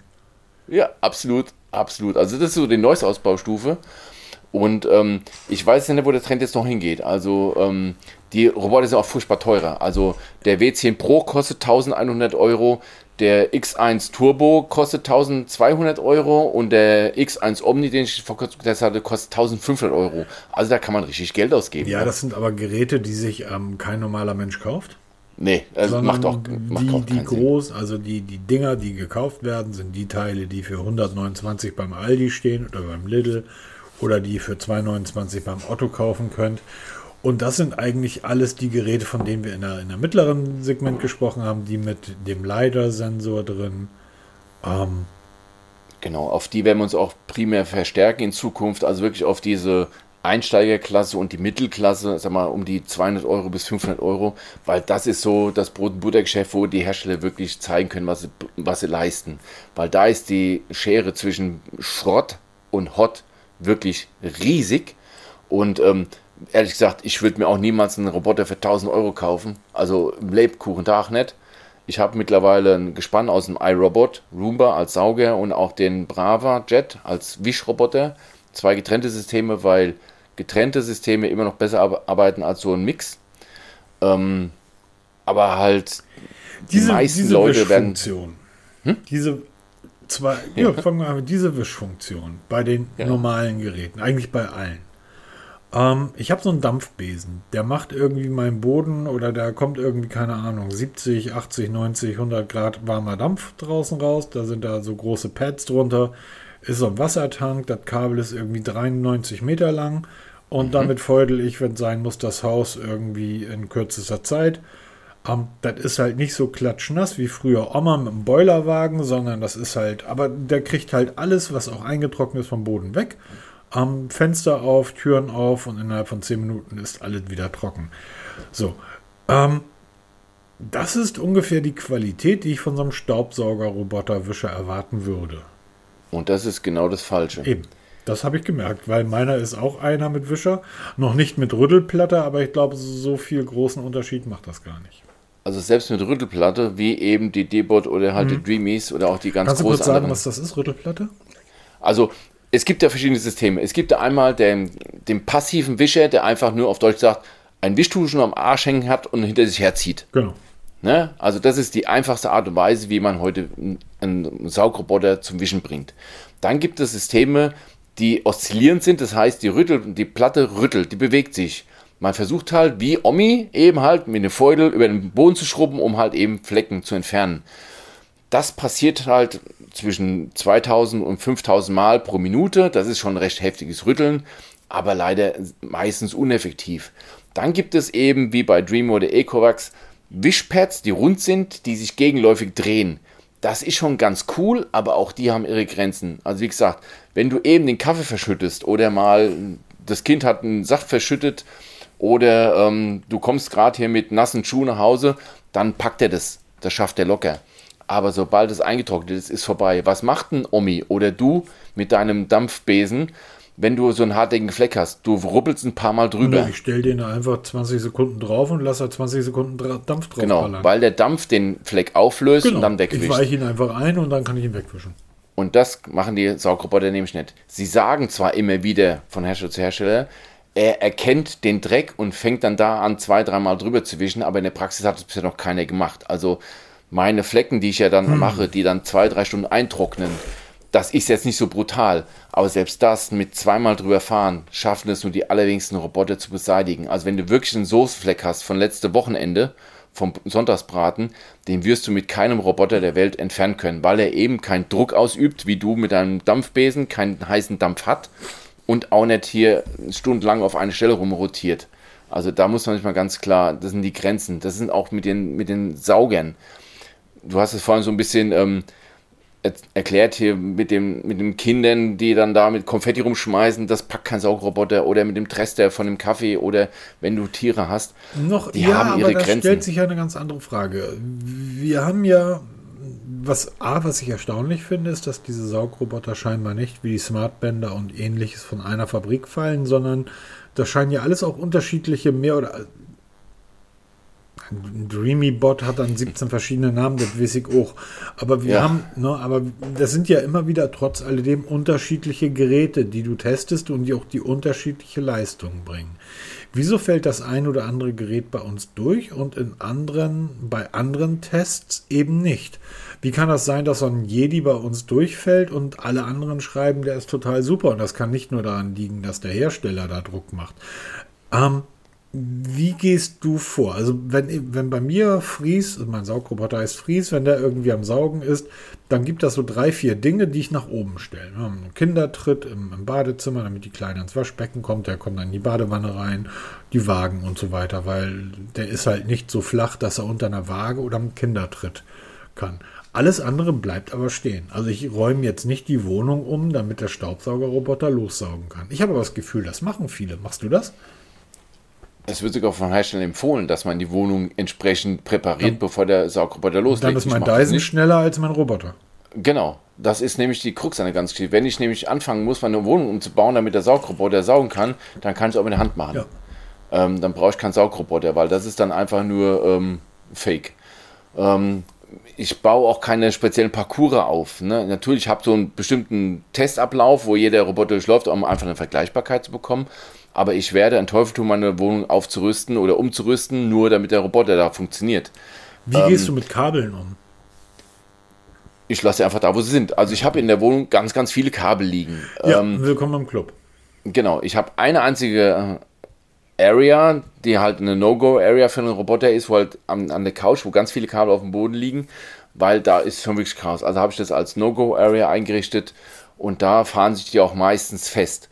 Ja, absolut, absolut. Also das ist so die neueste Ausbaustufe. Und ähm, ich weiß nicht, wo der Trend jetzt noch hingeht. Also ähm, die Roboter sind auch furchtbar teurer. Also der W10 Pro kostet 1100 Euro, der X1 Turbo kostet 1200 Euro und der X1 Omni, den ich vor kurzem getestet hatte, kostet 1500 Euro. Also da kann man richtig Geld ausgeben. Ja, das sind aber Geräte, die sich ähm, kein normaler Mensch kauft. Nee, also macht auch, macht die, auch die groß, also die, die Dinger, die gekauft werden, sind die Teile, die für 129 beim Aldi stehen oder beim Lidl oder die für 229 beim Otto kaufen könnt. Und das sind eigentlich alles die Geräte, von denen wir in der, in der mittleren Segment gesprochen haben, die mit dem LiDAR-Sensor drin. Ähm, genau, auf die werden wir uns auch primär verstärken in Zukunft. Also wirklich auf diese Einsteigerklasse und die Mittelklasse, sag mal, um die 200 Euro bis 500 Euro, weil das ist so das Brot- und Buttergeschäft, wo die Hersteller wirklich zeigen können, was sie, was sie leisten. Weil da ist die Schere zwischen Schrott und Hot wirklich riesig. Und ähm, ehrlich gesagt, ich würde mir auch niemals einen Roboter für 1000 Euro kaufen. Also im Lebkuchentag nicht. Ich habe mittlerweile ein Gespann aus dem iRobot, Roomba als Sauger und auch den Brava Jet als Wischroboter. Zwei getrennte Systeme, weil getrennte Systeme immer noch besser arbeiten als so ein Mix. Ähm, aber halt die diese, meisten diese Leute werden. Hm? Diese zwei, ja, ja fangen wir an mit dieser Wischfunktion bei den ja. normalen Geräten, eigentlich bei allen. Ähm, ich habe so einen Dampfbesen. Der macht irgendwie meinen Boden oder da kommt irgendwie, keine Ahnung, 70, 80, 90, 100 Grad warmer Dampf draußen raus. Da sind da so große Pads drunter. Ist so ein Wassertank. Das Kabel ist irgendwie 93 Meter lang. Und mhm. damit feudel ich, wenn es sein muss, das Haus irgendwie in kürzester Zeit. Um, ähm, das ist halt nicht so klatschnass wie früher Oma mit dem Boilerwagen, sondern das ist halt, aber der kriegt halt alles, was auch eingetrocknet ist, vom Boden weg am Fenster auf, Türen auf und innerhalb von 10 Minuten ist alles wieder trocken. So, ähm, das ist ungefähr die Qualität, die ich von so einem Staubsauger-Roboter-Wischer erwarten würde. Und das ist genau das Falsche. Eben. Das habe ich gemerkt, weil meiner ist auch einer mit Wischer. Noch nicht mit Rüttelplatte, aber ich glaube, so viel großen Unterschied macht das gar nicht. Also selbst mit Rüttelplatte, wie eben die D-Bot oder halt mhm. die Dreamies oder auch die ganz Kannst großen. Kannst du kurz sagen, was das ist, Rüttelplatte? Also es gibt ja verschiedene Systeme. Es gibt ja einmal den, den passiven Wischer, der einfach nur auf Deutsch sagt, ein Wischtuch schon am Arsch hängen hat und hinter sich herzieht. Genau. Ne? Also das ist die einfachste Art und Weise, wie man heute einen Saugroboter zum Wischen bringt. Dann gibt es Systeme, die oszillierend sind, das heißt, die, rüttelt, die Platte rüttelt, die bewegt sich. Man versucht halt, wie Omi, eben halt mit dem Feudel über den Boden zu schrubben, um halt eben Flecken zu entfernen. Das passiert halt zwischen 2000 und 5000 Mal pro Minute. Das ist schon ein recht heftiges Rütteln, aber leider meistens uneffektiv. Dann gibt es eben, wie bei Dream oder Ecovax, Wischpads, die rund sind, die sich gegenläufig drehen. Das ist schon ganz cool, aber auch die haben ihre Grenzen. Also wie gesagt, wenn du eben den Kaffee verschüttest oder mal das Kind hat einen Saft verschüttet oder ähm, du kommst gerade hier mit nassen Schuhen nach Hause, dann packt er das. Das schafft er locker. Aber sobald es eingetrocknet ist, ist vorbei. Was macht ein Omi oder du mit deinem Dampfbesen, wenn du so einen hartnäckigen Fleck hast? Du ruppelst ein paar Mal drüber. Nee, ich stelle den einfach 20 Sekunden drauf und lasse 20 Sekunden Dampf drauf. Genau, ballern. weil der Dampf den Fleck auflöst genau. und dann wegwischt. Ich weiche ihn einfach ein und dann kann ich ihn wegwischen. Und das machen die Saugroboter nämlich nicht. Sie sagen zwar immer wieder von Hersteller zu Hersteller, er erkennt den Dreck und fängt dann da an, zwei, dreimal drüber zu wischen, aber in der Praxis hat es bisher noch keiner gemacht. Also meine Flecken, die ich ja dann hm. mache, die dann zwei, drei Stunden eintrocknen, das ist jetzt nicht so brutal. Aber selbst das mit zweimal drüber fahren, schaffen es nur die allerwenigsten Roboter zu beseitigen. Also wenn du wirklich einen Soßenfleck hast von letzte Wochenende, vom Sonntagsbraten, den wirst du mit keinem Roboter der Welt entfernen können, weil er eben keinen Druck ausübt, wie du mit deinem Dampfbesen, keinen heißen Dampf hat und auch nicht hier stundenlang auf eine Stelle rumrotiert. Also da muss man sich mal ganz klar, das sind die Grenzen. Das sind auch mit den, mit den Saugern du hast es vorhin so ein bisschen ähm, erklärt hier mit, dem, mit den Kindern, die dann da mit Konfetti rumschmeißen, das packt kein Saugroboter oder mit dem Trester von dem Kaffee oder wenn du Tiere hast. Noch, die ja, haben ihre aber da Grenzen. stellt sich ja eine ganz andere Frage. Wir haben ja, was A, was ich erstaunlich finde, ist, dass diese Saugroboter scheinbar nicht wie die Smartbänder und ähnliches von einer Fabrik fallen, sondern das scheinen ja alles auch unterschiedliche, mehr oder Dreamy-Bot hat dann 17 verschiedene Namen, das weiß ich auch. Aber wir ja. haben, ne, aber das sind ja immer wieder trotz alledem unterschiedliche Geräte, die du testest und die auch die unterschiedliche Leistung bringen. Wieso fällt das ein oder andere Gerät bei uns durch und in anderen, bei anderen Tests eben nicht? Wie kann das sein, dass so ein Jedi bei uns durchfällt und alle anderen schreiben, der ist total super? Und das kann nicht nur daran liegen, dass der Hersteller da Druck macht. Ähm, wie gehst du vor? Also, wenn, wenn bei mir Fries, also mein Saugroboter heißt Fries, wenn der irgendwie am Saugen ist, dann gibt das so drei, vier Dinge, die ich nach oben stelle. Wir haben einen Kindertritt im, im, Badezimmer, damit die Kleine ins Waschbecken kommt, der kommt dann in die Badewanne rein, die Wagen und so weiter, weil der ist halt nicht so flach, dass er unter einer Waage oder einem Kindertritt kann. Alles andere bleibt aber stehen. Also ich räume jetzt nicht die Wohnung um, damit der Staubsaugerroboter lossaugen kann. Ich habe aber das Gefühl, das machen viele. Machst du das? Es wird sogar von Herstellern empfohlen, dass man die Wohnung entsprechend präpariert, dann, bevor der Saugroboter loslegt. Dann ist mein Dyson schneller als mein Roboter. Genau. Das ist nämlich die Krux an der ganzen Geschichte. Wenn ich nämlich anfangen muss, meine Wohnung umzubauen, damit der Saugroboter saugen kann, dann kann ich es auch mit der Hand machen. Ja. Ähm, dann brauche ich keinen Saugroboter, weil das ist dann einfach nur ähm, Fake. Ähm, ich baue auch keine speziellen Parcours auf. Ne? Natürlich habe ich so einen bestimmten Testablauf, wo jeder Roboter durchläuft, um einfach eine Vergleichbarkeit zu bekommen aber ich werde ein Teufel tun, meine Wohnung aufzurüsten oder umzurüsten, nur damit der Roboter da funktioniert. Wie ähm, gehst du mit Kabeln um? Ich lasse einfach da, wo sie sind. Also ich habe in der Wohnung ganz, ganz viele Kabel liegen. Ja, ähm, willkommen im Club. Genau, ich habe eine einzige äh, Area, die halt eine No-Go-Area für einen Roboter ist, wo halt an, an der Couch, wo ganz viele Kabel auf dem Boden liegen, weil da ist schon wirklich Chaos. Also habe ich das als No-Go-Area eingerichtet und da fahren sich die auch meistens fest.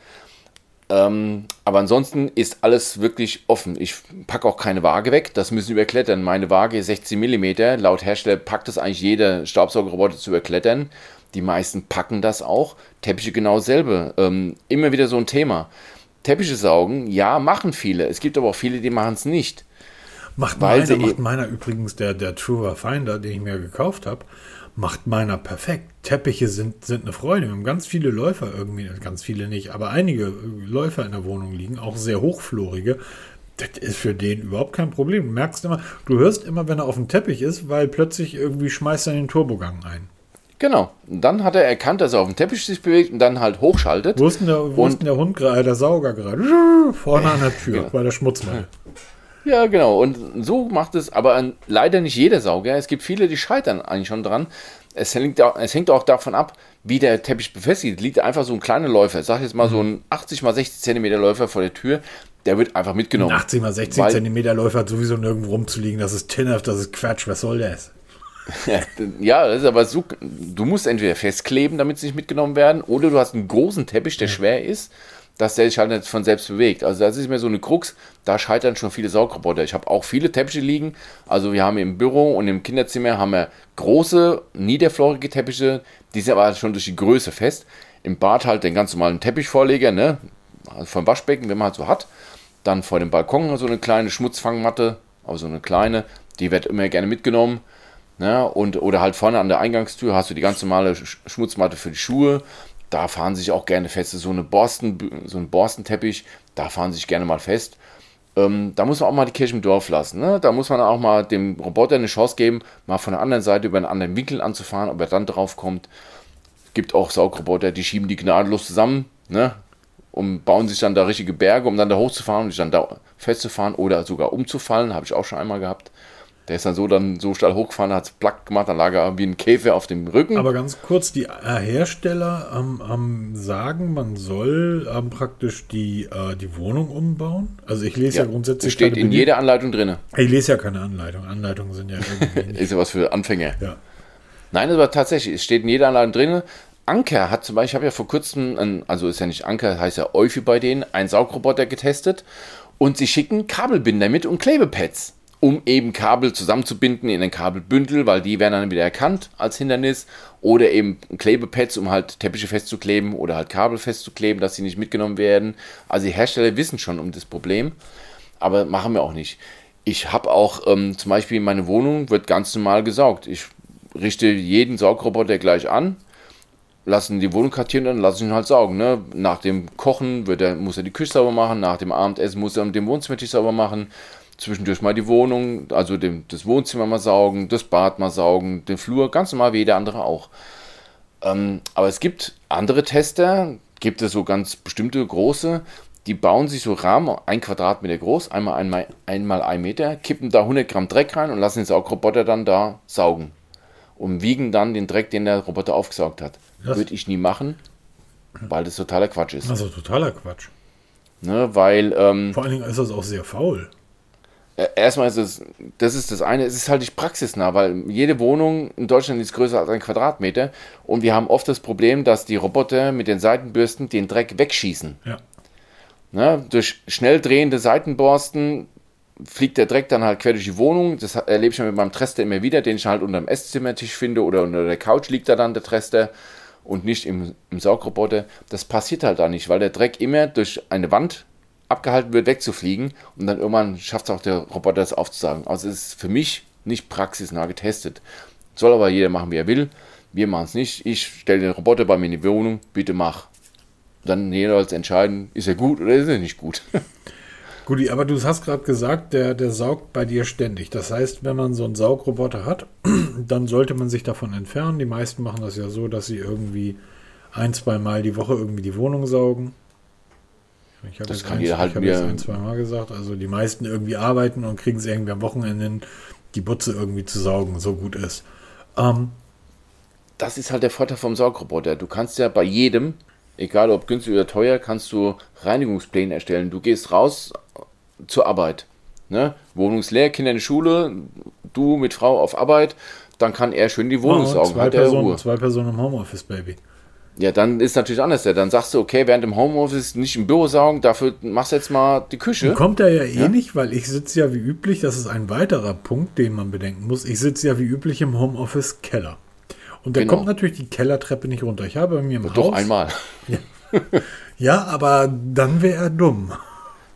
Ähm, aber ansonsten ist alles wirklich offen. Ich packe auch keine Waage weg, das müssen wir überklettern. Meine Waage ist 16 mm. Laut Hersteller packt es eigentlich jeder Staubsaugerroboter zu überklettern. Die meisten packen das auch. Teppiche genau dasselbe. Ähm, immer wieder so ein Thema. Teppiche saugen, ja, machen viele. Es gibt aber auch viele, die machen es nicht. Macht meiner, macht meiner übrigens der, der Truer Finder, den ich mir gekauft habe macht meiner perfekt. Teppiche sind, sind eine Freude. Wir haben ganz viele Läufer irgendwie, ganz viele nicht, aber einige Läufer in der Wohnung liegen, auch sehr hochflorige. Das ist für den überhaupt kein Problem. Du merkst immer, du hörst immer, wenn er auf dem Teppich ist, weil plötzlich irgendwie schmeißt er den Turbogang ein. Genau. Und dann hat er erkannt, dass er auf dem Teppich sich bewegt und dann halt hochschaltet. Wo ist denn der, wo ist denn der Hund gerade, der Sauger gerade? Vorne an der Tür, [laughs] genau. bei der Schmutzmatte. Ja, genau. Und so macht es aber an, leider nicht jeder Sauger. Es gibt viele, die scheitern eigentlich schon dran. Es hängt, auch, es hängt auch davon ab, wie der Teppich befestigt. Liegt einfach so ein kleiner Läufer, ich sag jetzt mal so ein 80 x 60 cm Läufer vor der Tür, der wird einfach mitgenommen. Ein 80 x 60 cm Läufer hat sowieso nirgendwo rumzuliegen. Das ist Tinnef, das ist Quatsch. Was soll das? [laughs] ja, das ist aber so. Du musst entweder festkleben, damit sie nicht mitgenommen werden, oder du hast einen großen Teppich, der ja. schwer ist dass der sich halt nicht von selbst bewegt. Also das ist mir so eine Krux, da scheitern schon viele Saugroboter. Ich habe auch viele Teppiche liegen. Also wir haben im Büro und im Kinderzimmer haben wir große, niederflorige Teppiche, die sind aber schon durch die Größe fest. Im Bad halt den ganz normalen Teppichvorleger, ne? Also vom Waschbecken, wenn man halt so hat. Dann vor dem Balkon so eine kleine Schmutzfangmatte, aber so eine kleine, die wird immer gerne mitgenommen. Ne? Und, oder halt vorne an der Eingangstür hast du die ganz normale Schmutzmatte für die Schuhe da fahren sich auch gerne fest. So, so ein Borstenteppich, da fahren sich gerne mal fest. Ähm, da muss man auch mal die Kirche im Dorf lassen. Ne? Da muss man auch mal dem Roboter eine Chance geben, mal von der anderen Seite über einen anderen Winkel anzufahren, ob er dann drauf kommt. Es gibt auch Saugroboter, die schieben die gnadenlos zusammen ne? und bauen sich dann da richtige Berge, um dann da hochzufahren und sich dann da festzufahren oder sogar umzufallen. Habe ich auch schon einmal gehabt. Der ist dann so dann so steil hochgefahren, hat es plack gemacht, dann lag er wie ein Käfer auf dem Rücken. Aber ganz kurz, die Hersteller ähm, ähm, sagen, man soll ähm, praktisch die, äh, die Wohnung umbauen. Also ich lese ja, ja grundsätzlich. Steht in jeder Anleitung drin. Ich lese ja keine Anleitung. Anleitungen sind ja irgendwie. [laughs] ist ja was für Anfänger. Ja. Nein, aber tatsächlich, es steht in jeder Anleitung drin. Anker hat zum Beispiel, ich habe ja vor kurzem, ein, also ist ja nicht Anker, heißt ja Euphi bei denen, einen Saugroboter getestet und sie schicken Kabelbinder mit und Klebepads um eben Kabel zusammenzubinden in ein Kabelbündel, weil die werden dann wieder erkannt als Hindernis. Oder eben Klebepads, um halt Teppiche festzukleben oder halt Kabel festzukleben, dass sie nicht mitgenommen werden. Also die Hersteller wissen schon um das Problem, aber machen wir auch nicht. Ich habe auch ähm, zum Beispiel meine Wohnung wird ganz normal gesaugt. Ich richte jeden Saugroboter gleich an, lassen die Wohnung kartieren und dann lasse ich ihn halt saugen. Ne? Nach dem Kochen wird er, muss er die Küche sauber machen, nach dem Abendessen muss er den Wohnzimmer sauber machen zwischendurch mal die Wohnung, also dem, das Wohnzimmer mal saugen, das Bad mal saugen, den Flur, ganz normal wie jeder andere auch. Ähm, aber es gibt andere Tester, gibt es so ganz bestimmte große, die bauen sich so Rahmen, ein Quadratmeter groß, einmal, einmal, einmal ein Meter, kippen da 100 Gramm Dreck rein und lassen den Saugroboter dann da saugen. Und wiegen dann den Dreck, den der Roboter aufgesaugt hat. Würde ich nie machen, weil das totaler Quatsch ist. Also totaler Quatsch. Ne, weil. Ähm, Vor allen Dingen ist das auch sehr faul. Äh, erstmal ist es, das ist das eine, es ist halt nicht praxisnah, weil jede Wohnung in Deutschland ist größer als ein Quadratmeter und wir haben oft das Problem, dass die Roboter mit den Seitenbürsten den Dreck wegschießen. Ja. Na, durch schnell drehende Seitenborsten fliegt der Dreck dann halt quer durch die Wohnung. Das erlebe ich mit meinem Trester immer wieder, den ich halt unter dem Esszimmertisch finde oder unter der Couch liegt da dann der Trester und nicht im, im Saugroboter. Das passiert halt da nicht, weil der Dreck immer durch eine Wand abgehalten wird, wegzufliegen und dann irgendwann schafft es auch der Roboter, das aufzusagen. Also es ist für mich nicht praxisnah getestet. Soll aber jeder machen, wie er will. Wir machen es nicht. Ich stelle den Roboter bei mir in die Wohnung, bitte mach. Dann jeder soll entscheiden, ist er gut oder ist er nicht gut. [laughs] Gut, aber du hast gerade gesagt, der, der saugt bei dir ständig. Das heißt, wenn man so einen Saugroboter hat, [clears throat] dann sollte man sich davon entfernen. Die meisten machen das ja so, dass sie irgendwie ein, zwei Mal die Woche irgendwie die Wohnung saugen. Ich habe das kann ein, jeder halt mir ein, zwei Mal gesagt. Also die meisten irgendwie arbeiten und kriegen es irgendwie am Wochenende die Butze irgendwie zu saugen, so gut ist. Ähm, das ist halt der Vorteil vom Saugroboter. Du kannst ja bei jedem, egal ob günstig oder teuer, kannst du Reinigungspläne erstellen. Du gehst raus zur Arbeit. Ne? Wohnungsleer, Kinder in die Schule, du mit Frau auf Arbeit, dann kann er schön die Wohnung oh, saugen. Zwei, Personen, zwei Personen im Homeoffice, Baby. Ja, dann ist natürlich anders. Dann sagst du, okay, während dem Homeoffice nicht im Büro saugen, dafür machst du jetzt mal die Küche. Und kommt er ja eh ja? nicht, weil ich sitze ja wie üblich, das ist ein weiterer Punkt, den man bedenken muss. Ich sitze ja wie üblich im Homeoffice Keller. Und da genau. kommt natürlich die Kellertreppe nicht runter. Ich habe bei mir im Doch, Haus. Doch einmal. [laughs] Ja. ja, aber dann wäre er dumm.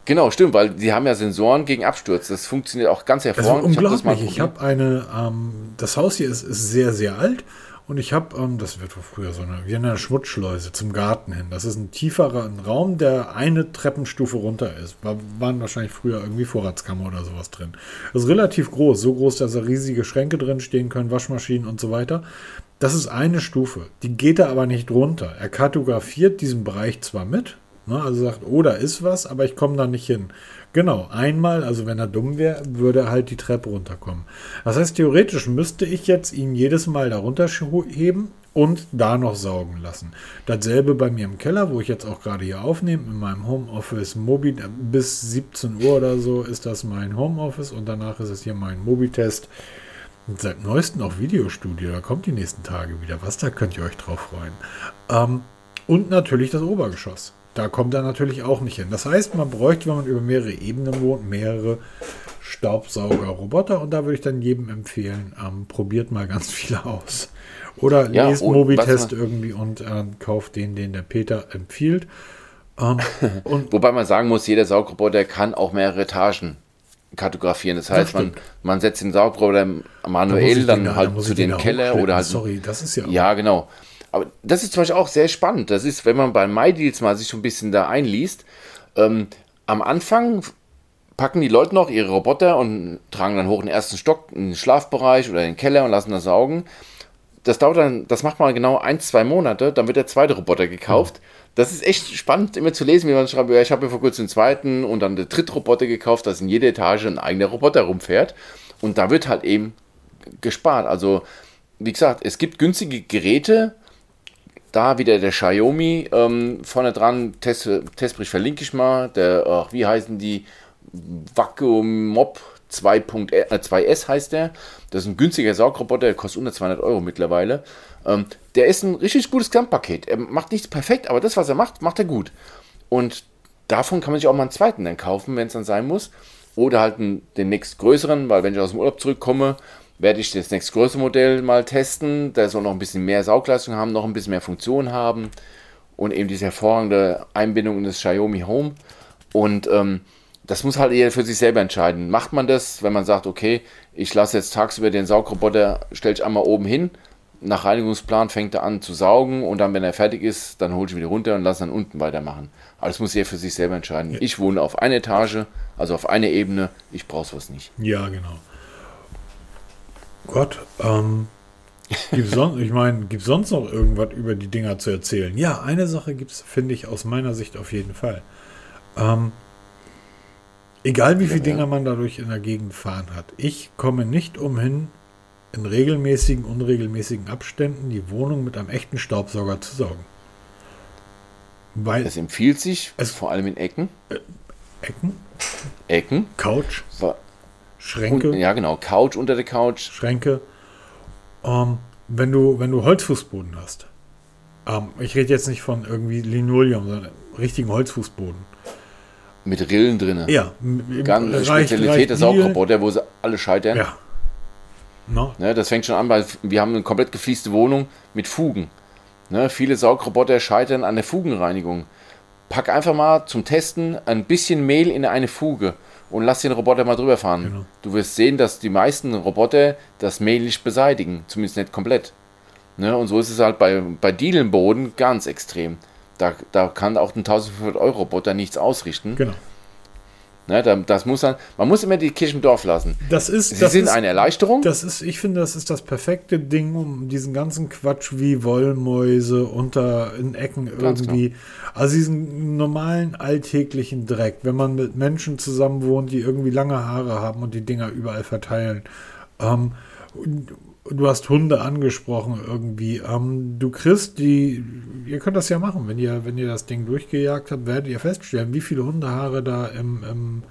Genau, stimmt, weil sie haben ja Sensoren gegen Absturz. Das funktioniert auch ganz hervorragend. Das ist unglaublich. Ich habe hab eine, ähm, das Haus hier ist, ist sehr, sehr alt und ich habe, ähm, das wird früher so eine, wie eine Schmutzschleuse zum Garten hin. Das ist ein tieferer Raum, der eine Treppenstufe runter ist. War, waren wahrscheinlich früher irgendwie Vorratskammer oder sowas drin. Das ist relativ groß, so groß, dass da riesige Schränke drin stehen können, Waschmaschinen und so weiter. Das ist eine Stufe. Die geht er aber nicht runter. Er kartografiert diesen Bereich zwar mit, ne, also sagt, oh, da ist was, aber ich komme da nicht hin. Genau, einmal, also wenn er dumm wäre, würde er halt die Treppe runterkommen. Das heißt, theoretisch müsste ich jetzt ihn jedes Mal darunter heben und da noch saugen lassen. Dasselbe bei mir im Keller, wo ich jetzt auch gerade hier aufnehme, in meinem Homeoffice Mobi, bis 17 Uhr oder so ist das mein Homeoffice und danach ist es hier mein Mobitest. Seit neuestem auch Videostudio, da kommt die nächsten Tage wieder was, da könnt ihr euch drauf freuen. Ähm, und natürlich das Obergeschoss. Da kommt er natürlich auch nicht hin. Das heißt, man bräuchte, wenn man über mehrere Ebenen wohnt, mehrere Staubsaugerroboter. Und da würde ich dann jedem empfehlen, ähm, probiert mal ganz viele aus. Oder ja, lest Mobitest irgendwie und äh, kauft den, den der Peter empfiehlt. Ähm, [laughs] Wobei man sagen muss, jeder Saugroboter kann auch mehrere Etagen kartografieren. Das heißt, das man, man setzt den Saugroboter manuell dann den, halt zu den Keller oder halt. Sorry, das ist ja. Ja, genau. Aber das ist zum Beispiel auch sehr spannend. Das ist, wenn man bei MyDeals mal sich so ein bisschen da einliest, ähm, am Anfang packen die Leute noch ihre Roboter und tragen dann hoch den ersten Stock, in den Schlafbereich oder in den Keller und lassen das saugen. Das dauert dann, das macht man genau ein, zwei Monate, dann wird der zweite Roboter gekauft. Mhm. Das ist echt spannend, immer zu lesen, wie man schreibt, ja, ich habe mir vor kurzem den zweiten und dann den dritten Roboter gekauft, dass in jeder Etage ein eigener Roboter rumfährt. Und da wird halt eben gespart. Also, wie gesagt, es gibt günstige Geräte, da wieder der Xiaomi ähm, vorne dran, Test, Testbericht verlinke ich mal. Der, ach, wie heißen die? Vacuum Mob 2.2S äh, heißt der. Das ist ein günstiger Saugroboter, der kostet unter 200 Euro mittlerweile. Ähm, der ist ein richtig gutes Gesamtpaket. Er macht nichts perfekt, aber das, was er macht, macht er gut. Und davon kann man sich auch mal einen zweiten dann kaufen, wenn es dann sein muss. Oder halt einen, den nächstgrößeren, weil wenn ich aus dem Urlaub zurückkomme, werde ich das nächste Modell mal testen. Der soll noch ein bisschen mehr Saugleistung haben, noch ein bisschen mehr Funktion haben und eben diese hervorragende Einbindung in das Xiaomi Home. Und ähm, das muss halt jeder für sich selber entscheiden. Macht man das, wenn man sagt, okay, ich lasse jetzt tagsüber den Saugroboter, stelle ich einmal oben hin, nach Reinigungsplan fängt er an zu saugen und dann, wenn er fertig ist, dann hole ich ihn wieder runter und lasse dann unten weitermachen. Aber das muss jeder für sich selber entscheiden. Ja. Ich wohne auf einer Etage, also auf einer Ebene, ich brauche sowas nicht. Ja, genau. Gott, ähm, gibt's son ich meine, gibt es sonst noch irgendwas über die Dinger zu erzählen? Ja, eine Sache gibt es, finde ich, aus meiner Sicht auf jeden Fall. Ähm, egal wie viele Dinger man dadurch in der Gegend fahren hat, ich komme nicht umhin, in regelmäßigen, unregelmäßigen Abständen die Wohnung mit einem echten Staubsauger zu saugen. Weil es empfiehlt sich, es vor allem in Ecken. Äh, Ecken? Ecken. Couch. Schränke. Und, ja, genau. Couch unter der Couch. Schränke. Ähm, wenn, du, wenn du Holzfußboden hast. Ähm, ich rede jetzt nicht von irgendwie Linoleum, sondern richtigen Holzfußboden. Mit Rillen drin. Ja. Ganz reicht, Spezialität reicht der Saugroboter, wo sie alle scheitern. Ja. No. Ne, das fängt schon an, weil wir haben eine komplett gefließte Wohnung mit Fugen. Ne, viele Saugroboter scheitern an der Fugenreinigung. Pack einfach mal zum Testen ein bisschen Mehl in eine Fuge und lass den Roboter mal drüber fahren. Genau. Du wirst sehen, dass die meisten Roboter das Mehl nicht beseitigen, zumindest nicht komplett. Ne? Und so ist es halt bei, bei Dielenboden ganz extrem. Da, da kann auch ein 1500 Euro Roboter nichts ausrichten. Genau. Ne, das muss dann, man muss immer die Kirche im Dorf lassen. Das ist, Sie das sind ist, eine Erleichterung. Das ist, ich finde, das ist das perfekte Ding, um diesen ganzen Quatsch wie Wollmäuse unter in Ecken irgendwie. Also diesen normalen alltäglichen Dreck, wenn man mit Menschen zusammen wohnt, die irgendwie lange Haare haben und die Dinger überall verteilen. Ähm, du hast Hunde angesprochen irgendwie. Ähm, du kriegst die, ihr könnt das ja machen, wenn ihr, wenn ihr das Ding durchgejagt habt, werdet ihr feststellen, wie viele Hundehaare da im, im,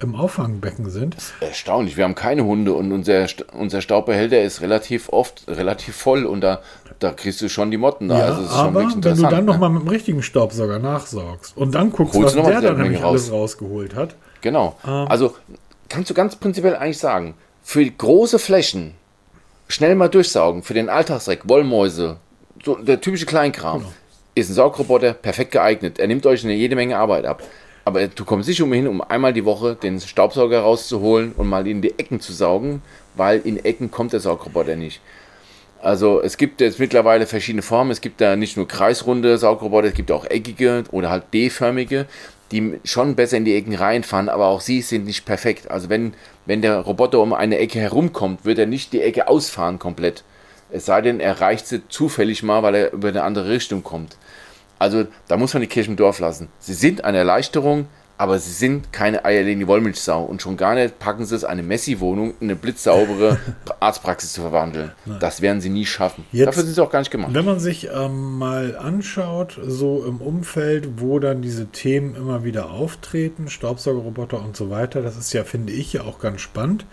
im Auffangbecken sind. Das ist erstaunlich. Wir haben keine Hunde und unser, unser Staubbehälter ist relativ oft relativ voll und da, da kriegst du schon die Motten da. Ja, also aber wenn du dann ne? nochmal mit dem richtigen Staubsauger nachsaugst und dann guckst, Holst was der dann nämlich raus. alles rausgeholt hat. Genau. Ähm. Also kannst du ganz prinzipiell eigentlich sagen, für große Flächen schnell mal durchsaugen für den Alltagsdreck, Wollmäuse, so der typische Kleinkram, genau. ist ein Saugroboter perfekt geeignet. Er nimmt euch eine jede Menge Arbeit ab. Aber du kommst nicht umhin, um einmal die Woche den Staubsauger rauszuholen und mal in die Ecken zu saugen, weil in Ecken kommt der Saugroboter nicht. Also es gibt jetzt mittlerweile verschiedene Formen. Es gibt da nicht nur kreisrunde Saugroboter, es gibt auch eckige oder halt D-förmige die schon besser in die Ecken reinfahren, aber auch sie sind nicht perfekt. Also wenn, wenn der Roboter um eine Ecke herumkommt, wird er nicht die Ecke ausfahren komplett. Es sei denn, er reicht sie zufällig mal, weil er über eine andere Richtung kommt. Also da muss man die Kirche im Dorf lassen. Sie sind eine Erleichterung, aber sie sind keine eierlegende Wollmilchsau und schon gar nicht packen sie es, eine Messi-Wohnung in eine blitzsaubere [laughs] Arztpraxis zu verwandeln. Nein. Das werden sie nie schaffen. Jetzt, Dafür sind sie auch gar nicht gemacht. Wenn man sich ähm, mal anschaut, so im Umfeld, wo dann diese Themen immer wieder auftreten, Staubsaugerroboter und so weiter, das ist ja, finde ich, ja auch ganz spannend,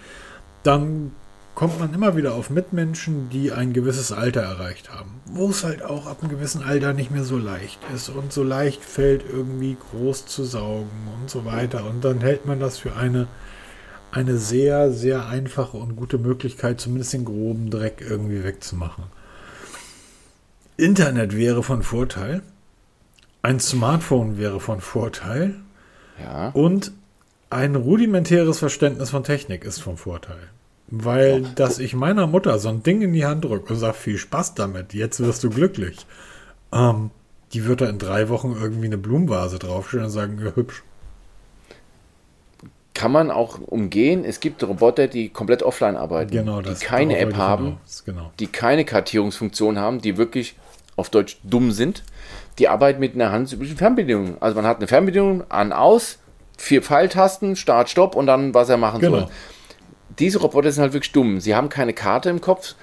dann kommt man immer wieder auf Mitmenschen, die ein gewisses Alter erreicht haben. Wo es halt auch ab einem gewissen Alter nicht mehr so leicht ist und so leicht fällt, irgendwie groß zu saugen und so weiter. Und dann hält man das für eine, eine sehr, sehr einfache und gute Möglichkeit, zumindest den groben Dreck irgendwie wegzumachen. Internet wäre von Vorteil. Ein Smartphone wäre von Vorteil. Ja. Und ein rudimentäres Verständnis von Technik ist von Vorteil. Weil, dass ich meiner Mutter so ein Ding in die Hand drücke und sage, viel Spaß damit, jetzt wirst du glücklich. Ähm, die wird da in drei Wochen irgendwie eine Blumenvase draufstellen und sagen, ja, hübsch. Kann man auch umgehen. Es gibt Roboter, die komplett offline arbeiten, genau, die keine App haben, genau. die keine Kartierungsfunktion haben, die wirklich auf Deutsch dumm sind. Die arbeiten mit einer handüblichen Fernbedienung. Also man hat eine Fernbedienung an, aus, vier Pfeiltasten, Start, Stopp und dann, was er machen genau. soll diese Roboter sind halt wirklich dumm. Sie haben keine Karte im Kopf.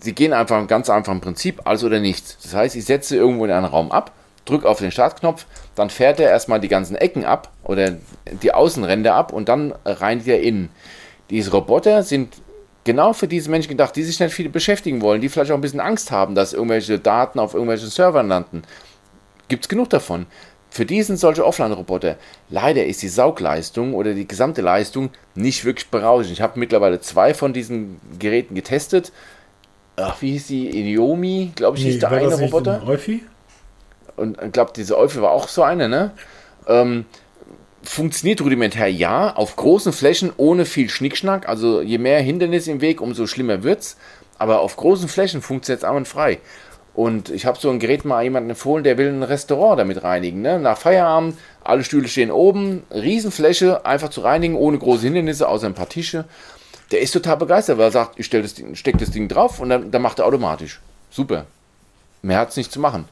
Sie gehen einfach im ganz einfachen Prinzip, alles oder nichts. Das heißt, ich setze irgendwo in einen Raum ab, drücke auf den Startknopf, dann fährt er erstmal die ganzen Ecken ab oder die Außenränder ab und dann rein wieder innen. Diese Roboter sind genau für diese Menschen gedacht, die sich nicht viel beschäftigen wollen, die vielleicht auch ein bisschen Angst haben, dass irgendwelche Daten auf irgendwelchen Servern landen. Gibt es genug davon. Für die sind solche Offline-Roboter. Leider ist die Saugleistung oder die gesamte Leistung nicht wirklich berauschend. Ich habe mittlerweile zwei von diesen Geräten getestet. Ach, wie hieß die? Iniomi, glaube ich, nee, hieß der eine Roboter. Euphi? Und ich glaube, diese Euphi war auch so eine, ne? Ähm, funktioniert rudimentär ja, auf großen Flächen ohne viel Schnickschnack. Also je mehr Hindernisse im Weg, umso schlimmer wird's. Aber auf großen Flächen funktioniert es einwandfrei. Und ich habe so ein Gerät mal jemandem empfohlen, der will ein Restaurant damit reinigen. Ne? Nach Feierabend, alle Stühle stehen oben, Riesenfläche, einfach zu reinigen, ohne große Hindernisse, außer ein paar Tische. Der ist total begeistert, weil er sagt, ich das stecke das Ding drauf und dann, dann macht er automatisch. Super. Mehr hat es nicht zu machen.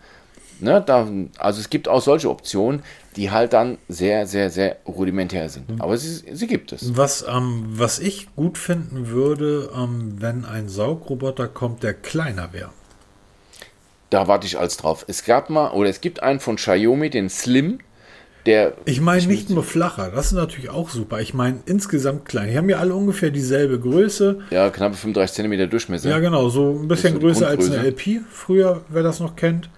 Ne? Da, also es gibt auch solche Optionen, die halt dann sehr, sehr, sehr rudimentär sind. Mhm. Aber sie, sie gibt es. Was, ähm, was ich gut finden würde, ähm, wenn ein Saugroboter kommt, der kleiner wäre da warte ich als drauf. Es gab mal, oder es gibt einen von Xiaomi, den Slim, der. Ich meine nicht nur flacher, das ist natürlich auch super. Ich meine insgesamt klein. Die haben ja alle ungefähr dieselbe Größe. Ja, knappe 35 cm Durchmesser. Ja, genau, so ein bisschen so größer als eine LP, früher, wer das noch kennt.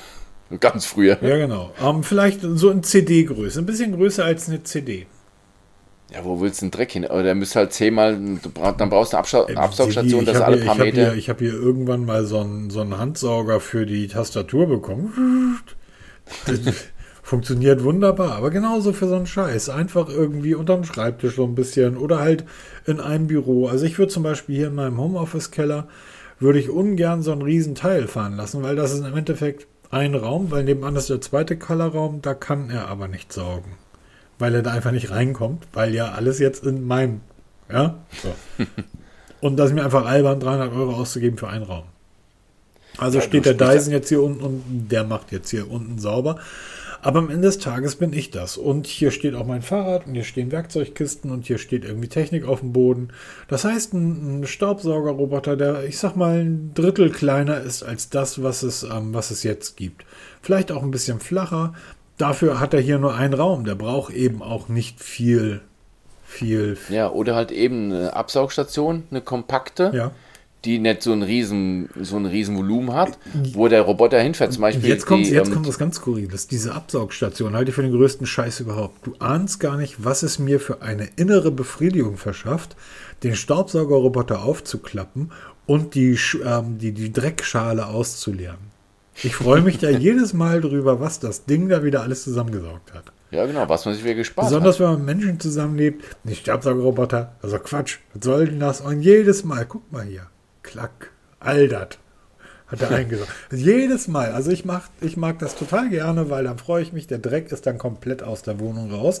[laughs] Ganz früher. Ja, genau. Um, ähm, vielleicht so in CD-Größe, ein bisschen größer als eine CD. Ja, wo willst du den Dreck hin? Oder der müsste halt zehnmal, dann brauchst du eine Abscha äh, Absaugstation, das alle paar ich Meter. Hier, ich habe hier irgendwann mal so einen, so einen Handsauger für die Tastatur bekommen. [laughs] funktioniert wunderbar, aber genauso für so einen Scheiß. Einfach irgendwie unterm Schreibtisch so ein bisschen oder halt in einem Büro. Also ich würde zum Beispiel hier in meinem Homeoffice-Keller, würde ich ungern so einen riesen Teil fahren lassen, weil das ist im Endeffekt ein Raum, weil nebenan ist der zweite Kellerraum, da kann er aber nicht saugen weil er da einfach nicht reinkommt, weil ja alles jetzt in meinem, ja, so. [laughs] und das ist mir einfach albern, 300 Euro auszugeben für einen Raum. Also ja, steht der Dyson jetzt hier unten und der macht jetzt hier unten sauber. Aber am Ende des Tages bin ich das. Und hier steht auch mein Fahrrad und hier stehen Werkzeugkisten und hier steht irgendwie Technik auf dem Boden. Das heißt, ein, ein Staubsaugerroboter, der, ich sag mal, ein Drittel kleiner ist als das, was es, ähm, was es jetzt gibt. Vielleicht auch ein bisschen flacher, dafür hat er hier nur einen Raum. Der braucht eben auch nicht viel, viel. Ja, oder halt eben eine Absaugstation, eine kompakte. Ja. Die nicht so ein riesen, so ein riesen Volumen hat, wo der Roboter hinfährt. Zum Beispiel jetzt kommt, die, jetzt ähm, kommt was ganz Skurriles. Diese Absaugstation halte ich für den größten Scheiß überhaupt. Du ahnst gar nicht, was es mir für eine innere Befriedigung verschafft, den Staubsaugerroboter aufzuklappen und die, ähm, die, die Dreckschale auszuleeren. Ich freue mich da jedes Mal drüber, was das Ding da wieder alles zusammengesaugt hat. Ja, genau, was man sich wieder gespart Besonders, hat. wenn man mit Menschen zusammenlebt. Nicht Staubsaugerroboter, also Quatsch. Was soll denn das? Und jedes Mal, guck mal hier, klack, all das. hat er [laughs] eingesaugt. Jedes Mal. Also ich, mach, ich mag das total gerne, weil dann freue ich mich, der Dreck ist dann komplett aus der Wohnung raus.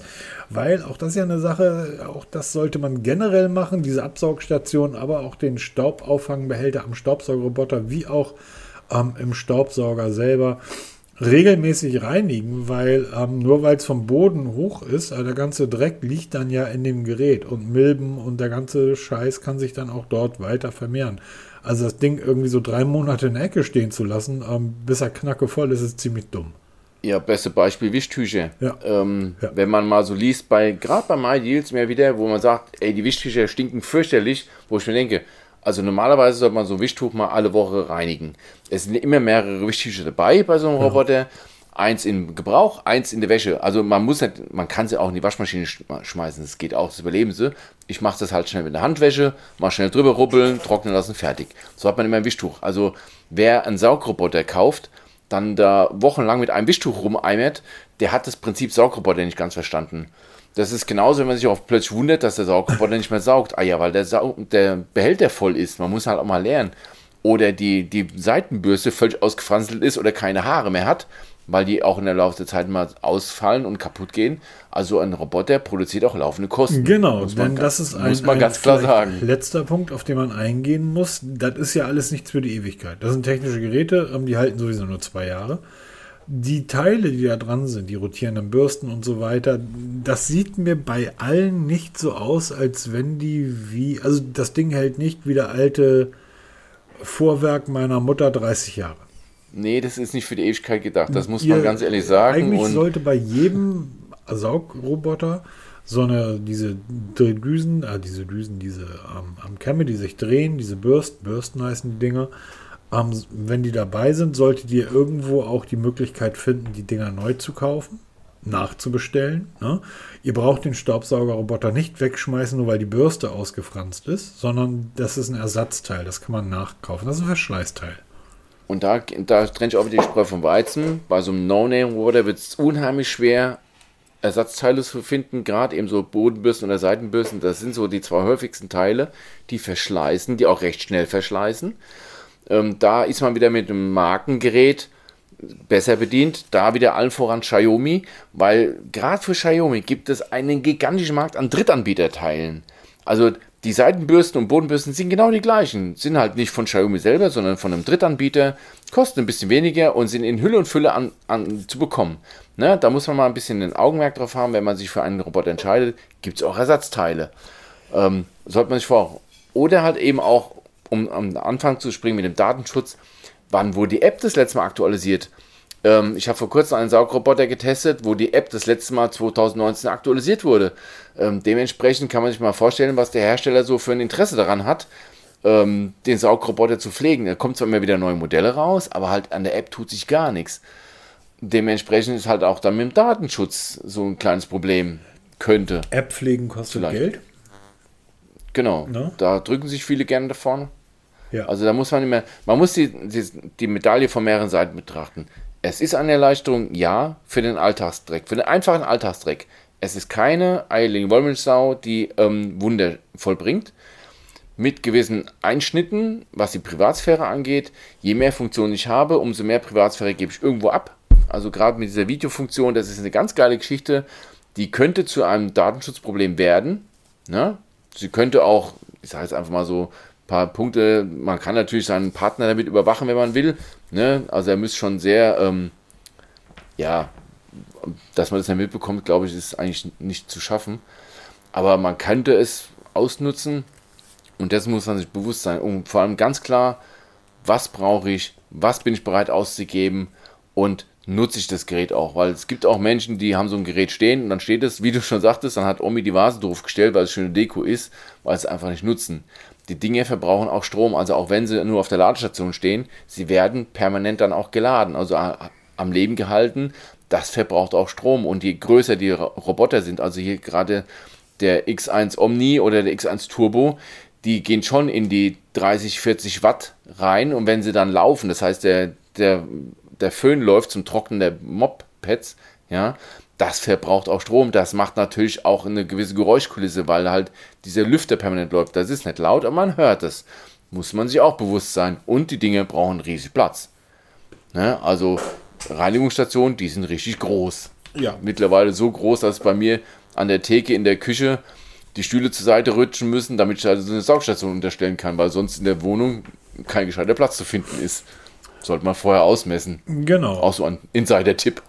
Weil auch das ist ja eine Sache, auch das sollte man generell machen, diese Absaugstation, aber auch den Staubaufangbehälter am Staubsaugerroboter, wie auch ähm, im Staubsauger selber regelmäßig reinigen, weil ähm, nur weil es vom Boden hoch ist, also der ganze Dreck liegt dann ja in dem Gerät und Milben und der ganze Scheiß kann sich dann auch dort weiter vermehren. Also das Ding irgendwie so drei Monate in der Ecke stehen zu lassen, ähm, bis er knacke voll ist, ist ziemlich dumm. Ja, beste Beispiel Wischtücher. Ja. Ähm, ja. Wenn man mal so liest, bei gerade bei MyDeals mehr wieder, wo man sagt, ey, die Wischtücher stinken fürchterlich, wo ich mir denke, also normalerweise sollte man so ein Wischtuch mal alle Woche reinigen. Es sind immer mehrere Wischtücher dabei bei so einem ja. Roboter. Eins in Gebrauch, eins in der Wäsche. Also man muss nicht, man kann sie auch in die Waschmaschine schmeißen. Das geht auch, das überleben sie. Ich mache das halt schnell mit der Handwäsche, mal schnell drüber rubbeln, trocknen lassen, fertig. So hat man immer ein Wischtuch. Also wer einen Saugroboter kauft, dann da wochenlang mit einem Wischtuch rumeimert, der hat das Prinzip Saugroboter nicht ganz verstanden. Das ist genauso, wenn man sich auch plötzlich wundert, dass der Saugroboter nicht mehr saugt. Ah ja, weil der, Sau der Behälter voll ist. Man muss halt auch mal lernen. Oder die, die Seitenbürste völlig ausgefranselt ist oder keine Haare mehr hat, weil die auch in der Laufe der Zeit mal ausfallen und kaputt gehen. Also ein Roboter produziert auch laufende Kosten. Genau, denn das ist ein, muss man ganz klar sagen. letzter Punkt, auf den man eingehen muss. Das ist ja alles nichts für die Ewigkeit. Das sind technische Geräte, ähm, die halten sowieso nur zwei Jahre die Teile, die da dran sind, die rotierenden Bürsten und so weiter, das sieht mir bei allen nicht so aus, als wenn die wie, also das Ding hält nicht wie der alte Vorwerk meiner Mutter 30 Jahre. Nee, das ist nicht für die Ewigkeit gedacht, das muss Ihr, man ganz ehrlich sagen. Eigentlich und sollte bei jedem Saugroboter so eine, diese Düsen, äh, diese Düsen, diese ähm, am Kämme, die sich drehen, diese Bürsten, Bürsten heißen die Dinger, ähm, wenn die dabei sind, solltet ihr irgendwo auch die Möglichkeit finden, die Dinger neu zu kaufen, nachzubestellen. Ne? Ihr braucht den Staubsaugerroboter nicht wegschmeißen, nur weil die Bürste ausgefranst ist, sondern das ist ein Ersatzteil, das kann man nachkaufen. Das ist ein Verschleißteil. Und da, da trenne ich auch wieder die Spreu vom Weizen. Bei so einem No-Name-Roboter wird es unheimlich schwer, Ersatzteile zu finden, gerade eben so Bodenbürsten oder Seitenbürsten. Das sind so die zwei häufigsten Teile, die verschleißen, die auch recht schnell verschleißen. Ähm, da ist man wieder mit einem Markengerät besser bedient. Da wieder allen voran Xiaomi, weil gerade für Xiaomi gibt es einen gigantischen Markt an Drittanbieterteilen. Also die Seitenbürsten und Bodenbürsten sind genau die gleichen. Sind halt nicht von Xiaomi selber, sondern von einem Drittanbieter. Kosten ein bisschen weniger und sind in Hülle und Fülle an, an, zu bekommen. Ne? Da muss man mal ein bisschen ein Augenmerk drauf haben, wenn man sich für einen Roboter entscheidet. Gibt es auch Ersatzteile. Ähm, sollte man sich vor. Oder halt eben auch um am Anfang zu springen mit dem Datenschutz, wann wurde die App das letzte Mal aktualisiert? Ähm, ich habe vor kurzem einen Saugroboter getestet, wo die App das letzte Mal 2019 aktualisiert wurde. Ähm, dementsprechend kann man sich mal vorstellen, was der Hersteller so für ein Interesse daran hat, ähm, den Saugroboter zu pflegen. Da kommt zwar immer wieder neue Modelle raus, aber halt an der App tut sich gar nichts. Dementsprechend ist halt auch dann mit dem Datenschutz so ein kleines Problem. Könnte. App pflegen kostet Vielleicht. Geld? Genau. No? Da drücken sich viele gerne davon. Ja. Also da muss man immer, man muss die, die, die Medaille von mehreren Seiten betrachten. Es ist eine Erleichterung, ja, für den Alltagsdreck, für den einfachen Alltagsdreck. Es ist keine eierlegende Wollmilchsau, die ähm, Wunder vollbringt. Mit gewissen Einschnitten, was die Privatsphäre angeht. Je mehr Funktionen ich habe, umso mehr Privatsphäre gebe ich irgendwo ab. Also gerade mit dieser Videofunktion, das ist eine ganz geile Geschichte. Die könnte zu einem Datenschutzproblem werden. Ne? Sie könnte auch, ich sage jetzt einfach mal so, paar Punkte. Man kann natürlich seinen Partner damit überwachen, wenn man will. Ne? Also er müsste schon sehr, ähm, ja, dass man das nicht mitbekommt, glaube ich, ist eigentlich nicht zu schaffen. Aber man könnte es ausnutzen und das muss man sich bewusst sein. Und vor allem ganz klar, was brauche ich, was bin ich bereit auszugeben und nutze ich das Gerät auch. Weil es gibt auch Menschen, die haben so ein Gerät stehen und dann steht es, wie du schon sagtest, dann hat Omi die Vase drauf gestellt, weil es schöne Deko ist, weil sie es einfach nicht nutzen die Dinge verbrauchen auch Strom. Also auch wenn sie nur auf der Ladestation stehen, sie werden permanent dann auch geladen, also am Leben gehalten. Das verbraucht auch Strom. Und je größer die Roboter sind, also hier gerade der X1 Omni oder der X1 Turbo, die gehen schon in die 30, 40 Watt rein. Und wenn sie dann laufen, das heißt, der, der, der Föhn läuft zum Trocknen der Moppads, ja, das verbraucht auch Strom. Das macht natürlich auch eine gewisse Geräuschkulisse, weil halt dieser Lüfter permanent läuft. Das ist nicht laut, aber man hört es. Muss man sich auch bewusst sein. Und die Dinge brauchen riesig Platz. Ne? Also Reinigungsstationen, die sind richtig groß. Ja. Mittlerweile so groß, dass bei mir an der Theke in der Küche die Stühle zur Seite rutschen müssen, damit ich also eine Saugstation unterstellen kann, weil sonst in der Wohnung kein gescheiter Platz zu finden ist. Sollte man vorher ausmessen. Genau. Auch so ein Insider-Tipp.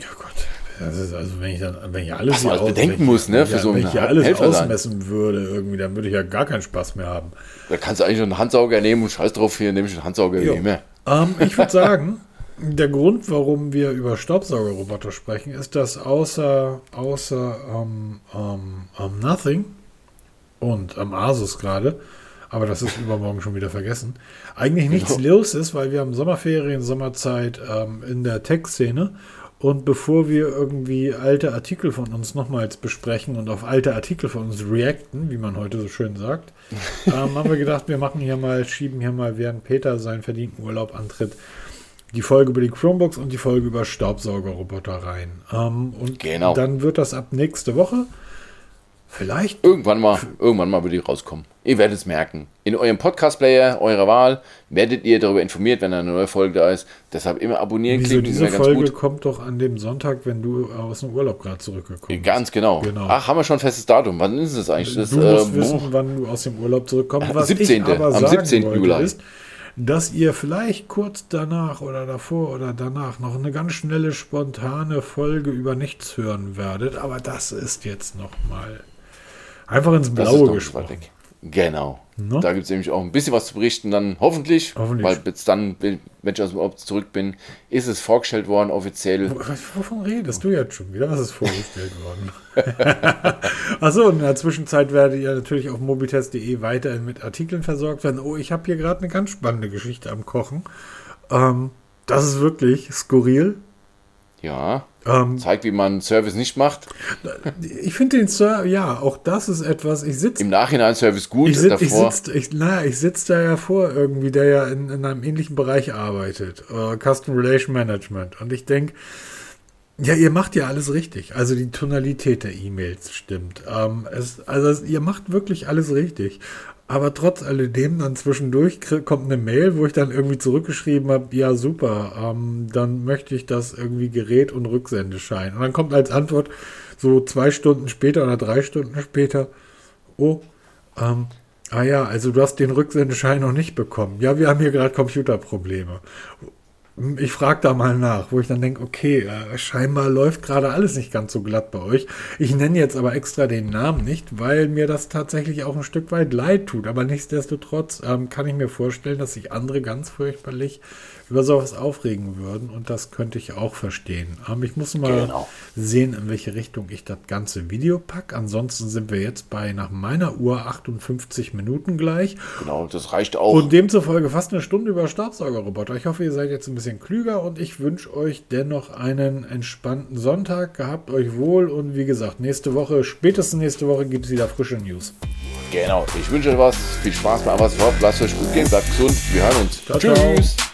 Ja Gott. Das ist also, wenn ich dann, wenn ich alles, Was man bedenken muss, ne, für so wenn ich alles Helfer ausmessen sein. würde, irgendwie, dann würde ich ja gar keinen Spaß mehr haben. Da kannst du eigentlich einen Handsauger nehmen und scheiß drauf, hier nehme ich einen Handsauger nehmen. Ähm, ich würde [laughs] sagen, der Grund, warum wir über Staubsaugerroboter sprechen, ist, dass außer, außer um, um, um Nothing und am Asus gerade, aber das ist [laughs] übermorgen schon wieder vergessen, eigentlich nichts genau. los ist, weil wir haben Sommerferien, Sommerzeit ähm, in der Tech-Szene und bevor wir irgendwie alte Artikel von uns nochmals besprechen und auf alte Artikel von uns reacten, wie man heute so schön sagt, [laughs] ähm, haben wir gedacht, wir machen hier mal, schieben hier mal, während Peter seinen verdienten Urlaub antritt, die Folge über die Chromebooks und die Folge über Staubsaugerroboter rein. Ähm, und genau. dann wird das ab nächste Woche Vielleicht. Irgendwann mal, irgendwann mal würde die rauskommen. Ihr werdet es merken. In eurem Podcast-Player eurer Wahl werdet ihr darüber informiert, wenn eine neue Folge da ist. Deshalb immer abonnieren Wieso, klicken. Diese Folge gut. kommt doch an dem Sonntag, wenn du aus dem Urlaub gerade zurückgekommen bist. Ganz genau. genau. Ach, haben wir schon ein festes Datum. Wann ist es eigentlich? Das, du musst äh, wissen, wann du aus dem Urlaub zurückkommst. Was 17. Ich aber am 17. Juli. Ist, dass ihr vielleicht kurz danach oder davor oder danach noch eine ganz schnelle, spontane Folge über nichts hören werdet. Aber das ist jetzt noch mal Einfach ins Blaue gesprochen. Genau. No? Da gibt es nämlich auch ein bisschen was zu berichten, dann hoffentlich, hoffentlich. weil bis dann, wenn ich aus dem Urlaub zurück bin, ist es vorgestellt worden, offiziell. Wovon redest du jetzt schon wieder? Was ist vorgestellt worden? [laughs] Achso, in der Zwischenzeit werdet ihr natürlich auf mobitest.de weiterhin mit Artikeln versorgt werden. Oh, ich habe hier gerade eine ganz spannende Geschichte am Kochen. Ähm, das ist wirklich skurril. Ja. Ähm, Zeigt, wie man Service nicht macht. Ich finde den Service, ja, auch das ist etwas. Ich sitze im Nachhinein Service gut. Ich sitze sitz, ich, ich sitz da ja vor irgendwie, der ja in, in einem ähnlichen Bereich arbeitet, uh, Custom Relation Management. Und ich denke, ja, ihr macht ja alles richtig. Also die Tonalität der E-Mails stimmt. Ähm, es, also ihr macht wirklich alles richtig. Aber trotz alledem, dann zwischendurch kommt eine Mail, wo ich dann irgendwie zurückgeschrieben habe, ja super, ähm, dann möchte ich das irgendwie Gerät und Rücksendeschein. Und dann kommt als Antwort so zwei Stunden später oder drei Stunden später, oh, ähm, ah ja, also du hast den Rücksendeschein noch nicht bekommen. Ja, wir haben hier gerade Computerprobleme ich frage da mal nach, wo ich dann denke, okay, äh, scheinbar läuft gerade alles nicht ganz so glatt bei euch. Ich nenne jetzt aber extra den Namen nicht, weil mir das tatsächlich auch ein Stück weit leid tut. Aber nichtsdestotrotz ähm, kann ich mir vorstellen, dass sich andere ganz fürchterlich über sowas aufregen würden und das könnte ich auch verstehen. Aber ich muss mal genau. sehen, in welche Richtung ich das ganze Video packe. Ansonsten sind wir jetzt bei nach meiner Uhr 58 Minuten gleich. Genau, das reicht auch. Und demzufolge fast eine Stunde über Staubsaugerroboter. Ich hoffe, ihr seid jetzt ein bisschen klüger und ich wünsche euch dennoch einen entspannten Sonntag. Gehabt euch wohl und wie gesagt, nächste Woche, spätestens nächste Woche gibt es wieder frische News. Genau, ich wünsche euch was. Viel Spaß bei Amazon. Lasst euch gut gehen, bleibt gesund. Wir hören uns. Ciao, Tschüss. Ciao.